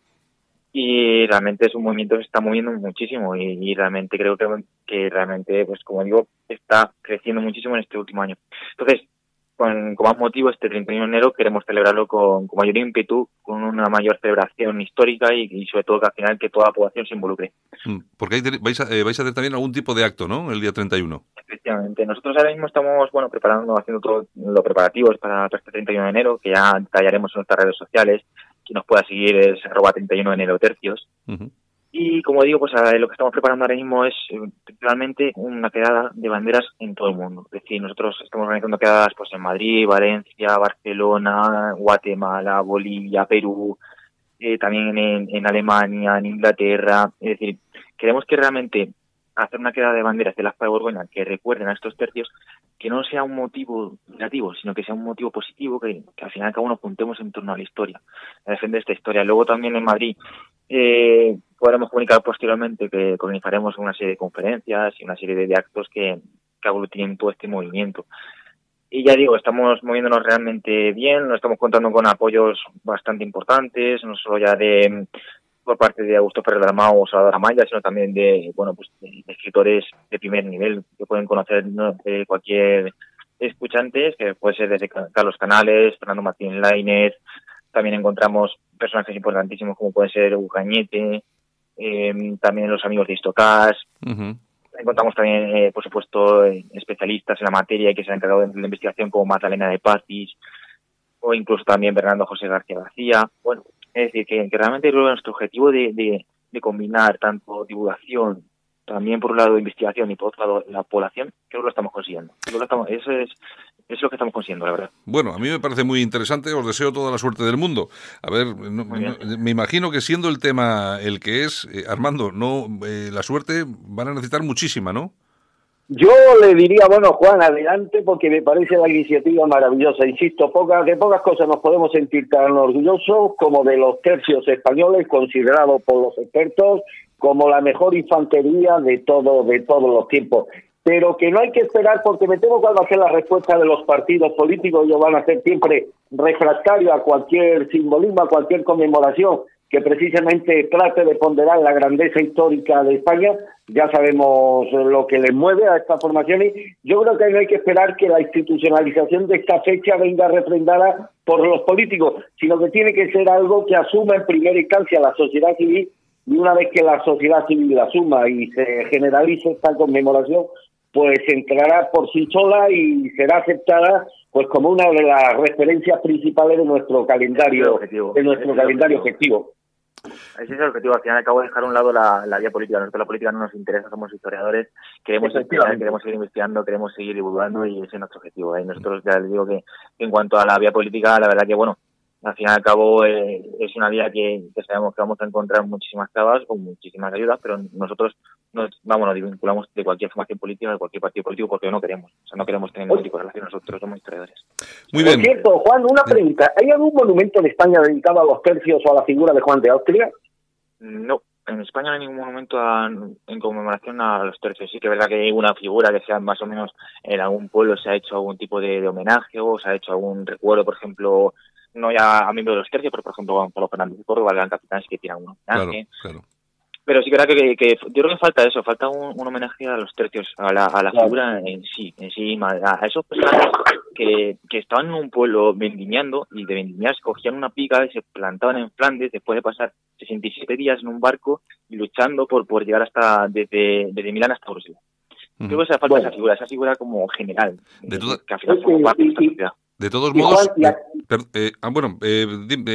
y realmente es un movimiento que se está moviendo muchísimo y, realmente creo que, que realmente, pues como digo, está creciendo muchísimo en este último año. Entonces, con, más motivo, este 31 de enero queremos celebrarlo con, mayor ímpetu, con una mayor celebración histórica y, sobre todo que al final que toda la población se involucre. Mm, porque vais, a, eh, vais a hacer también algún tipo de acto, ¿no? El día 31. Efectivamente. Nosotros ahora mismo estamos, bueno, preparando, haciendo todo lo preparativos para, este 31 de enero, que ya detallaremos en nuestras redes sociales. Quien nos pueda seguir es arroba 31 de enero tercios. Y como digo, pues lo que estamos preparando ahora mismo es eh, realmente una quedada de banderas en todo el mundo. Es decir, nosotros estamos organizando quedadas pues en Madrid, Valencia, Barcelona, Guatemala, Bolivia, Perú, eh, también en, Alemania, en Inglaterra. Es decir, queremos que realmente hacer una queda de banderas de las de Borgoña que recuerden a estos tercios, que no sea un motivo negativo, sino que sea un motivo positivo, que, al final cada uno puntemos en torno a la historia, a defender esta historia. Luego también en Madrid eh, podremos comunicar posteriormente que organizaremos una serie de conferencias y una serie de, actos que, que aglutinen todo este movimiento. Y ya digo, estamos moviéndonos realmente bien, estamos contando con apoyos bastante importantes, no solo ya de por parte de Augusto Ferrer Dalmau o Salvador Amaya, sino también de, bueno, pues de, escritores de primer nivel que pueden conocer de cualquier escuchante, que puede ser desde Carlos Canales, Fernando Martín Lainez, también encontramos personajes importantísimos como puede ser Hugo Em, también los amigos de Istocas, encontramos también, eh, por supuesto, especialistas en la materia que se han encargado de la investigación como Magdalena de Pazis, o incluso también Bernardo José García García. Bueno, es decir, que, realmente nuestro objetivo de, combinar tanto divulgación, también por un lado investigación y por otro lado la población, creo que lo estamos consiguiendo. eso es, es lo que estamos consiguiendo, la verdad. Bueno, a mí me parece muy interesante, os deseo toda la suerte del mundo. A ver, me imagino que siendo el tema el que es, eh, Armando, no eh, la suerte van a necesitar muchísima, ¿no? Yo le diría, bueno, Juan, adelante, porque me parece la iniciativa maravillosa. Insisto, pocas, de pocas cosas nos podemos sentir tan orgullosos como de los tercios españoles, considerados por los expertos como la mejor infantería de todo de todos los tiempos. Pero que no hay que esperar, porque me temo cuál va a ser la respuesta de los partidos políticos. Ellos van a ser siempre refractarios a cualquier simbolismo, a cualquier conmemoración que precisamente trate de ponderar la grandeza histórica de España. Ya sabemos lo que les mueve a esta formación y yo creo que no hay que esperar que la institucionalización de esta fecha venga refrendada por los políticos, sino que tiene que ser algo que asuma en primera instancia la sociedad civil y una vez que la sociedad civil la asuma y se generalice esta conmemoración, pues entrará por sí sola y será aceptada pues como una de las referencias principales de nuestro calendario de nuestro calendario objetivo. Ese es el objetivo. Al final acabo de dejar a un lado la, la vía política. Nosotros la política no nos interesa, somos historiadores. Queremos estudiar, queremos seguir investigando, queremos seguir divulgando y ese es nuestro objetivo. Y nosotros ya les digo que en cuanto a la vía política, la verdad que, bueno, al fin y al cabo eh, es una vía que, sabemos que vamos a encontrar muchísimas trabas o muchísimas ayudas, pero nosotros nos, vamos, nos vinculamos de cualquier formación política, de cualquier partido político, porque no queremos. O sea, no queremos tener ningún tipo de relación, nosotros somos historiadores. Muy bien. Por cierto, Juan, una pregunta. ¿Hay algún monumento en España dedicado a los tercios o a la figura de Juan de Austria? No, en España no hay ningún monumento en conmemoración a los tercios. Sí que es verdad que hay una figura que sea más o menos en algún pueblo se ha hecho algún tipo de, homenaje o se ha hecho algún recuerdo, por ejemplo, no ya a miembros de los tercios, pero por ejemplo Gonzalo Fernández de Córdoba, el gran capitán, sí que tiene un homenaje. Claro, claro. Pero sí que verdad que, que, yo creo que falta eso, falta un, homenaje a los tercios, a la, a la figura en sí, en sí, a, esos personajes que, que estaban en un pueblo vendimiando y de vendimiar cogían una pica y se plantaban en Flandes después de pasar 67 días en un barco y luchando por, por llegar hasta desde, desde Milán hasta Bruselas. Creo que se falta esa figura, esa figura como general, de que al final forma parte de esta sociedad. De todos modos, eh, ah, bueno, eh,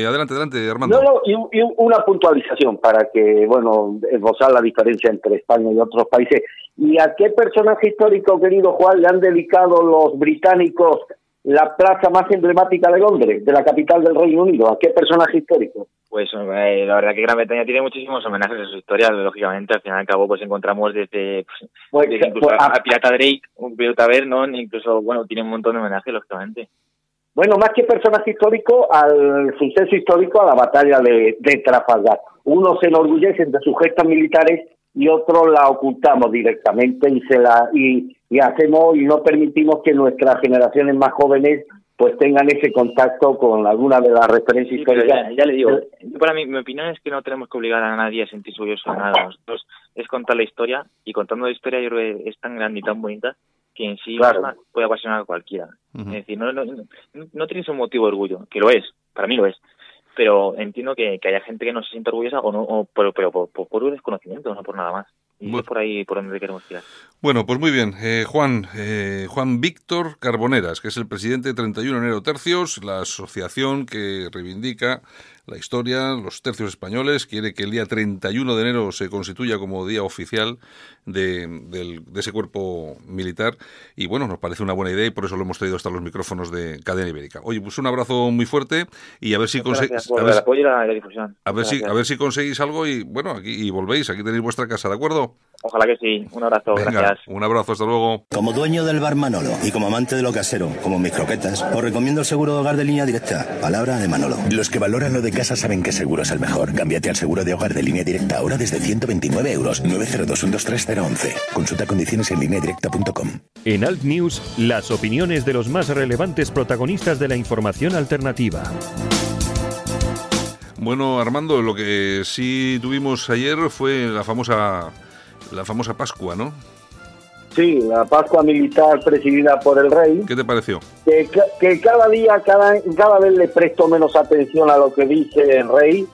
adelante, adelante, Armando. No, no, y, una puntualización para que, bueno, esbozar la diferencia entre España y otros países. ¿Y a qué personaje histórico, querido Juan, le han dedicado los británicos la plaza más emblemática de Londres, de la capital del Reino Unido? ¿A qué personaje histórico? Pues eh, la verdad que Gran Bretaña tiene muchísimos homenajes en su historia, lógicamente, al final y al cabo pues encontramos desde, pues, pues, incluso pues, a, Pirata Drake, un pirata Vernon, incluso, bueno, tiene un montón de homenajes, lógicamente. Bueno, más que personaje histórico, al suceso histórico, a la batalla de, de Trafalgar. Unos se enorgullecen de sus gestas militares y otros la ocultamos directamente y se la y, y hacemos y no permitimos que nuestras generaciones más jóvenes pues tengan ese contacto con alguna de las referencias históricas. Ya, le digo, para mí, mi opinión es que no tenemos que obligar a nadie a sentirse orgulloso de nada. Nosotros es contar la historia y contando la historia yo creo que es tan grande y tan bonita que en sí puede apasionar a cualquiera. Es decir, no, no, no, tienes un motivo de orgullo, que lo es, para mí lo es, pero entiendo que, que haya gente que no se sienta orgullosa o no, o, pero, pero por, por, un desconocimiento, no por nada más. Y es por ahí por donde queremos tirar. Bueno, pues muy bien. Eh, Juan, eh, Juan Víctor Carboneras, que es el presidente de 31 Enero Tercios, la asociación que reivindica la historia, los tercios españoles, quiere que el día 31 de enero se constituya como día oficial de, ese cuerpo militar. Y bueno, nos parece una buena idea y por eso lo hemos traído hasta los micrófonos de Cadena Ibérica. Oye, pues un abrazo muy fuerte y a ver si conseguís. A, ver, si, a ver si conseguís algo y bueno, aquí y volvéis. Aquí tenéis vuestra casa, ¿de acuerdo? Ojalá que sí. Un abrazo, gracias. Un abrazo, hasta luego. Como dueño del bar Manolo y como amante de lo casero, como mis croquetas, os recomiendo el seguro de hogar de línea directa. Palabra de Manolo. Los que valoran lo de casa saben que seguro es el mejor. Cámbiate al seguro de hogar de línea directa ahora desde 129 euros. 902 Consulta condiciones en directa.com. En Alt News, las opiniones de los más relevantes protagonistas de la información alternativa. Bueno, Armando, lo que sí tuvimos ayer fue la famosa la famosa Pascua, ¿no? Sí, la Pascua militar presidida por el rey. ¿Qué te pareció? Que, que cada día, cada, cada vez le presto menos atención a lo que dice el rey.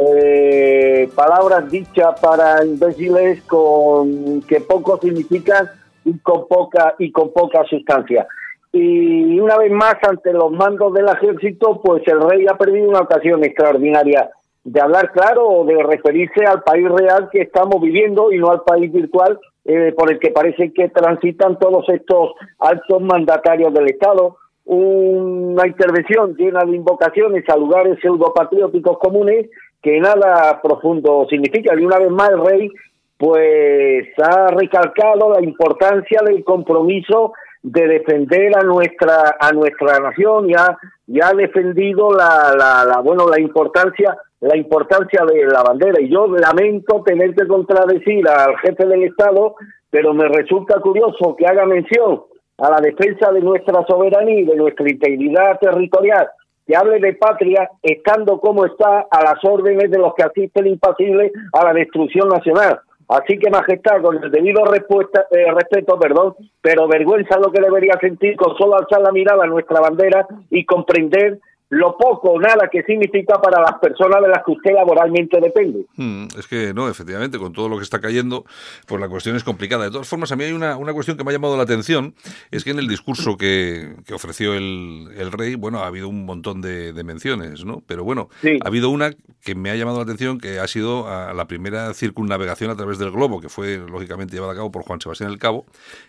Eh, palabras dichas para imbéciles con que poco significan y con poca y con poca sustancia. Y una vez más ante los mandos del ejército, pues el rey ha perdido una ocasión extraordinaria de hablar claro o de referirse al país real que estamos viviendo y no al país virtual eh, por el que parece que transitan todos estos altos mandatarios del Estado. Una intervención llena de invocaciones a lugares pseudopatrióticos comunes que nada profundo significa. Y una vez más el rey pues ha recalcado la importancia del compromiso de defender a nuestra a nuestra nación y ha, y ha defendido la, la, la bueno la importancia la importancia de la bandera. Y yo lamento tener que contradecir al jefe del Estado, pero me resulta curioso que haga mención a la defensa de nuestra soberanía y de nuestra integridad territorial, que hable de patria estando como está a las órdenes de los que asisten impasibles a la destrucción nacional. Así que, Majestad, con el debido respuesta, eh, respeto, perdón, pero vergüenza lo que debería sentir con solo alzar la mirada a nuestra bandera y comprender lo poco o nada que significa para las personas de las que usted laboralmente depende. Hmm, es que no, efectivamente, con todo lo que está cayendo, pues la cuestión es complicada. De todas formas, a mí hay una, una cuestión que me ha llamado la atención, es que en el discurso que, que ofreció el, el, rey, bueno, ha habido un montón de, de menciones, ¿no? Pero bueno, ha habido una que me ha llamado la atención, que ha sido a la primera circunnavegación a través del globo, que fue lógicamente llevada a cabo por Juan Sebastián el Cabo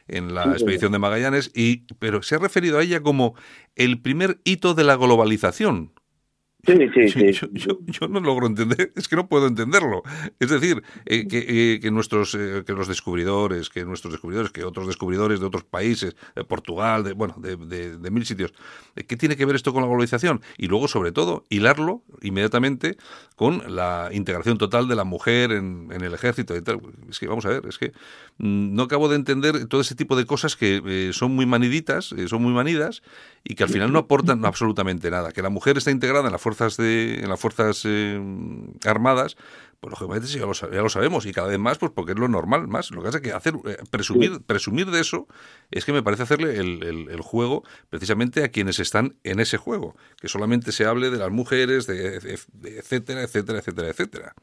en la expedición de Magallanes, y, pero se ha referido a ella como el primer hito de la globalización. Sí, sí, sí. Yo, no logro entender, es que no puedo entenderlo. Es decir, eh, que, eh, que, nuestros, eh, que los descubridores, que nuestros descubridores, que otros descubridores de otros países, de Portugal, de, bueno, de, de, mil sitios, ¿qué tiene que ver esto con la globalización? Y luego, sobre todo, hilarlo inmediatamente con la integración total de la mujer en, en el ejército y tal. Es que, vamos a ver, es que mm, no acabo de entender todo ese tipo de cosas que son muy maniditas, son muy manidas y que al final no aportan absolutamente nada. Que la mujer está integrada en la fuerzas de en las fuerzas eh, armadas pues lógicamente ya lo, ya lo sabemos y cada vez más pues porque es lo normal más. Lo que hace que hacer eh, presumir presumir de eso es que me parece hacerle el, el, juego precisamente a quienes están en ese juego que solamente se hable de las mujeres de, etcétera etcétera etcétera etcétera.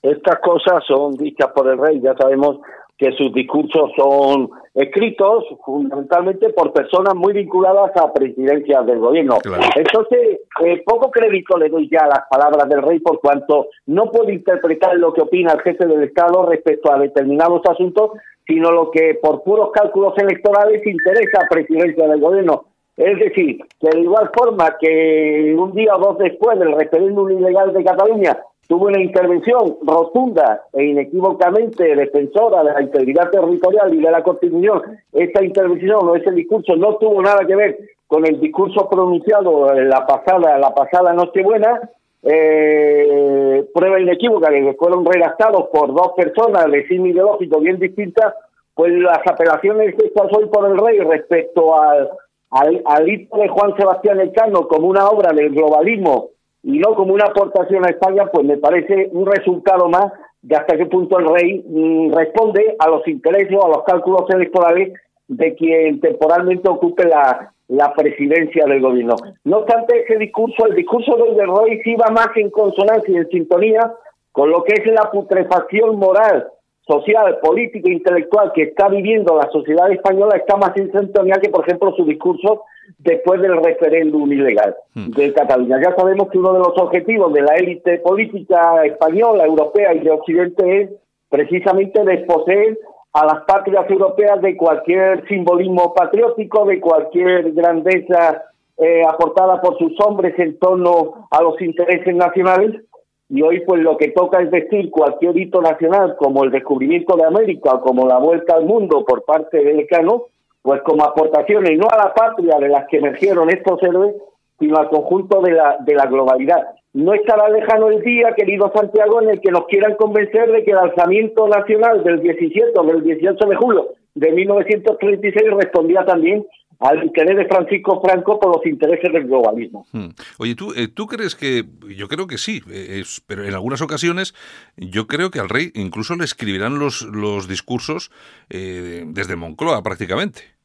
Estas cosas son dichas por el rey ya sabemos que sus discursos son escritos fundamentalmente por personas muy vinculadas a presidencias del gobierno. Entonces, eh, poco crédito le doy ya a las palabras del rey por cuanto no puedo interpretar lo que opina el jefe del Estado respecto a determinados asuntos, sino lo que por puros cálculos electorales interesa a presidencia del gobierno. Es decir, que de igual forma que un día o dos después del referéndum ilegal de Cataluña tuvo una intervención rotunda e inequívocamente defensora de la integridad territorial y de la Constitución. Esta intervención o ese discurso no tuvo nada que ver con el discurso pronunciado en la pasada, la pasada Nochebuena, eh, prueba inequívoca que fueron redactados por dos personas de signo ideológico bien distintas, pues las apelaciones hechas hoy por el rey respecto al, al, al hito de Juan Sebastián Elcano como una obra del globalismo y no como una aportación a España, pues me parece un resultado más de hasta qué punto el rey mm, responde a los intereses o a los cálculos electorales de quien temporalmente ocupe la, la presidencia del gobierno. No obstante, ese discurso, el discurso del rey sí va más en consonancia y en sintonía con lo que es la putrefacción moral, social, política e intelectual que está viviendo la sociedad española, está más en sintonía que, por ejemplo, su discurso después del referéndum ilegal hmm. de Cataluña. Ya sabemos que uno de los objetivos de la élite política española, europea y de Occidente es precisamente desposeer a las patrias europeas de cualquier simbolismo patriótico, de cualquier grandeza eh, aportada por sus hombres en torno a los intereses nacionales. Y hoy pues lo que toca es decir cualquier hito nacional como el descubrimiento de América o como la vuelta al mundo por parte del Cano, pues como aportaciones no a la patria de las que emergieron estos héroes, sino al conjunto de la, de la globalidad. No estará lejano el día, querido Santiago, en el que nos quieran convencer de que el alzamiento nacional del 17 o del 18 de julio de 1936 respondía también al interés de Francisco Franco por los intereses del globalismo. Hmm. Oye, ¿tú, eh, ¿tú crees que, yo creo que sí, eh, pero en algunas ocasiones yo creo que al rey incluso le escribirán los, los discursos eh, desde Moncloa prácticamente?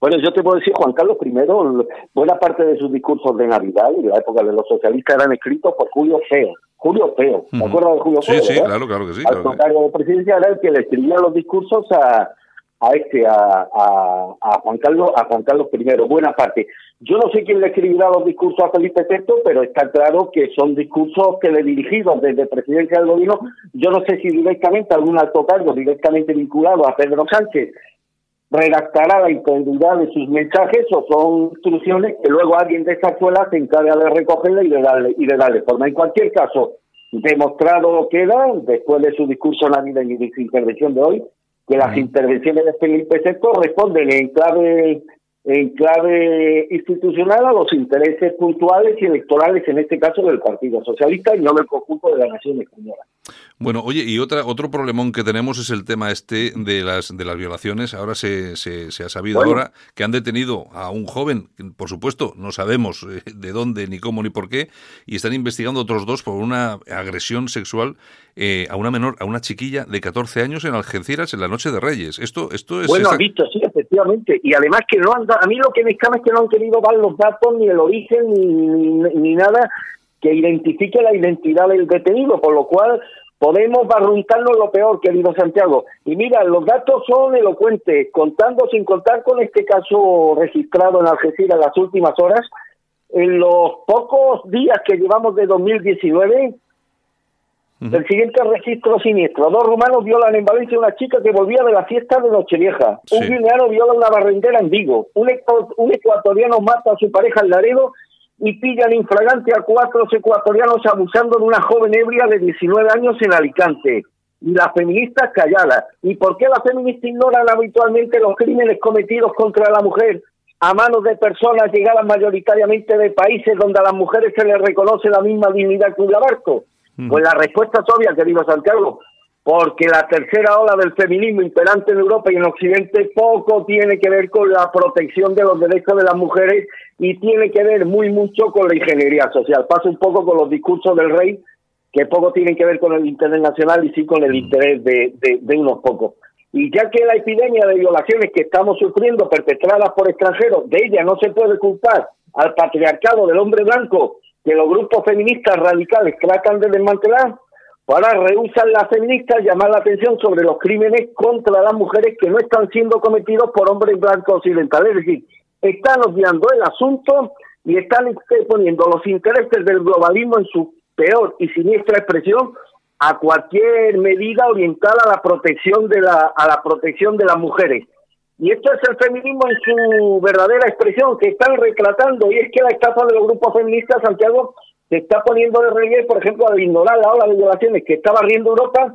Bueno, yo te puedo decir, Juan Carlos I, buena parte de sus discursos de Navidad y de la época de los socialistas eran escritos por Julio Feo. Julio Feo, ¿te acuerdas de Julio Feo? Sí, sí, claro, claro que sí. Al claro de presidencia era el que le escribía los discursos a, a este a, a, Juan Carlos a Juan Carlos I buena parte yo no sé quién le escribirá los discursos a Felipe VI pero está claro que son discursos que le dirigidos desde presidencia del gobierno yo no sé si directamente algún alto cargo directamente vinculado a Pedro Sánchez redactará la integridad de sus mensajes o son instrucciones que luego alguien de esa escuela se encarga de recogerla y de darle y de darle forma. En cualquier caso, demostrado queda, después de su discurso navideño y de su intervención de hoy, que las intervenciones de Felipe VI responden en clave en clave institucional a los intereses puntuales y electorales, en este caso del Partido Socialista y no del conjunto de la nación española. Bueno, oye, y otra, otro problemón que tenemos es el tema este de las, de las violaciones. Ahora se, se, ha sabido ahora que han detenido a un joven, por supuesto, no sabemos eh, de dónde, ni cómo, ni por qué, y están investigando otros dos por una agresión sexual eh, a una menor, a una chiquilla de 14 años en Algeciras en la noche de Reyes. Esto, esto es... Bueno, visto, sí, efectivamente. Y además que no han a mí lo que me escama es que no han querido dar los datos, ni el origen, ni, ni nada que identifique la identidad del detenido, por lo cual Podemos barruntarnos lo peor, querido Santiago. Y mira, los datos son elocuentes, contando sin contar con este caso registrado en Algeciras en las últimas horas. En los pocos días que llevamos de 2019, el siguiente registro siniestro. Dos rumanos violan en Valencia a una chica que volvía de la fiesta de Nochevieja. Un guineano viola a una barrendera en Vigo. Un, un ecuatoriano mata a su pareja en Laredo y pillan infragante a cuatro ecuatorianos abusando de una joven ebria de 19 años en Alicante. Y las feministas calladas. ¿Y por qué las feministas ignoran habitualmente los crímenes cometidos contra la mujer a manos de personas llegadas mayoritariamente de países donde a las mujeres se les reconoce la misma dignidad que un labarco? Pues la respuesta es obvia, querido Santiago porque la tercera ola del feminismo imperante en Europa y en Occidente poco tiene que ver con la protección de los derechos de las mujeres y tiene que ver muy mucho con la ingeniería social. Pasa un poco con los discursos del rey, que poco tienen que ver con el interés nacional y sí con el mm. interés de, de unos pocos. Y ya que la epidemia de violaciones que estamos sufriendo perpetradas por extranjeros, de ella no se puede culpar al patriarcado del hombre blanco que los grupos feministas radicales tratan de desmantelar, Ahora rehusan las feministas llamar la atención sobre los crímenes contra las mujeres que no están siendo cometidos por hombres blancos occidentales. Es decir, están obviando el asunto y están poniendo los intereses del globalismo en su peor y siniestra expresión a cualquier medida orientada a la protección de la a la protección de las mujeres. Y esto es el feminismo en su verdadera expresión que están retratando y es que la estafa de los grupos feministas Santiago se está poniendo de relieve, por ejemplo, al ignorar la ola de violaciones que está barriendo Europa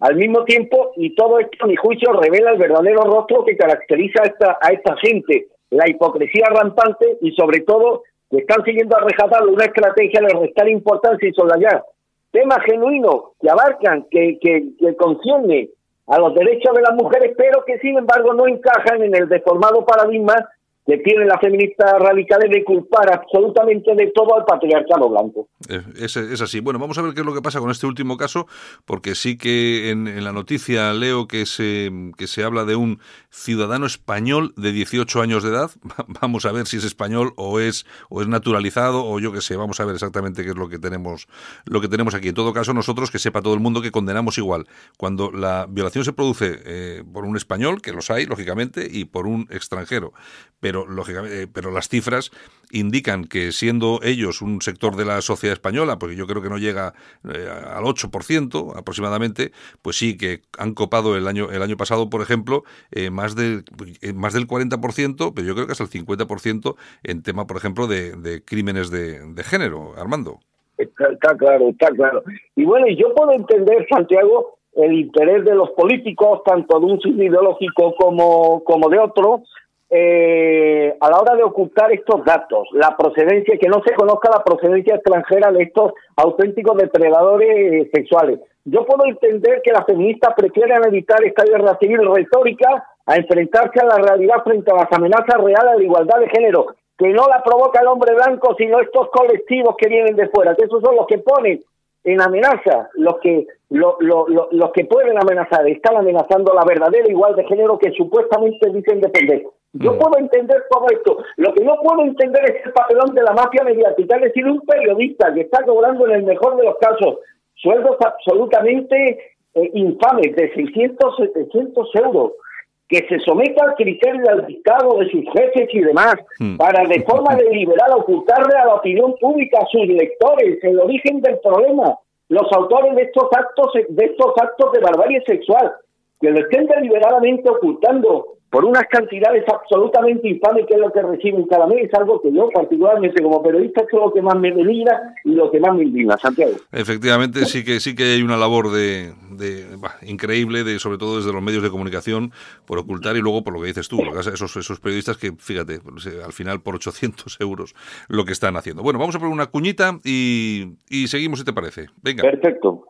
al mismo tiempo, y todo esto, a mi juicio, revela el verdadero rostro que caracteriza a esta, a esta gente, la hipocresía rampante y, sobre todo, que están siguiendo a rejatarlo una estrategia de restar importancia y soslayar temas genuinos que abarcan, que, que, que concierne a los derechos de las mujeres, pero que sin embargo no encajan en el deformado paradigma que tienen las feministas radicales de culpar absolutamente de todo al patriarcado blanco. Eh, es, es, así. Bueno, vamos a ver qué es lo que pasa con este último caso, porque sí que en, la noticia leo que se, que se habla de un ciudadano español de 18 años de edad. (laughs) Vamos a ver si es español o es, o es naturalizado o yo qué sé. Vamos a ver exactamente qué es lo que tenemos, lo que tenemos aquí. En todo caso, nosotros, que sepa todo el mundo que condenamos igual. Cuando la violación se produce eh, por un español, que los hay, lógicamente, y por un extranjero. Lógicamente, eh, pero las cifras indican que siendo ellos un sector de la sociedad española, porque yo creo que no llega eh, al 8% aproximadamente, pues sí que han copado el año, el año pasado, por ejemplo, eh, más, de, eh, más del 40%, pero yo creo que hasta el 50% en tema, por ejemplo, de, de crímenes de, de, género, Armando. Está, está claro, está claro. Y bueno, yo puedo entender, Santiago, el interés de los políticos, tanto de un signo ideológico como, como de otro, eh, a la hora de ocultar estos datos, la procedencia, que no se conozca la procedencia extranjera de estos auténticos depredadores sexuales. Yo puedo entender que las feministas prefieran evitar esta guerra civil retórica a enfrentarse a la realidad frente a las amenazas reales la igualdad de género, que no la provoca el hombre blanco, sino estos colectivos que vienen de fuera, que esos son los que ponen en amenaza los que lo, lo, los que pueden amenazar están amenazando la verdadera igualdad de género que supuestamente dicen defender. Yo mm. puedo entender todo esto. Lo que no puedo entender es el papelón de la mafia mediática, es decir, un periodista que está cobrando en el mejor de los casos sueldos absolutamente eh, infames de 600, 700 euros que se someta al criterio del dictado de sus jefes y demás, hmm. para de forma deliberada ocultarle a la opinión pública, a sus lectores, el origen del problema, los autores de estos actos, de estos actos de barbarie sexual, que lo estén deliberadamente ocultando por unas cantidades absolutamente infames que es lo que reciben cada mes, es algo que yo particularmente como periodista es lo que más me deligra y lo que más me indigna, Santiago. Efectivamente, sí que sí que hay una labor de, de bah, increíble, de sobre todo desde los medios de comunicación, por ocultar y luego por lo que dices tú, esos, esos periodistas que, fíjate, al final por 800 euros lo que están haciendo. Bueno, vamos a poner una cuñita y, y seguimos si te parece. Venga. Perfecto.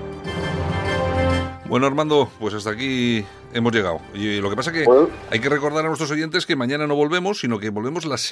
Bueno, Armando, pues hasta aquí hemos llegado. Y lo que pasa que hay que recordar a nuestros oyentes que mañana no volvemos, sino que volvemos las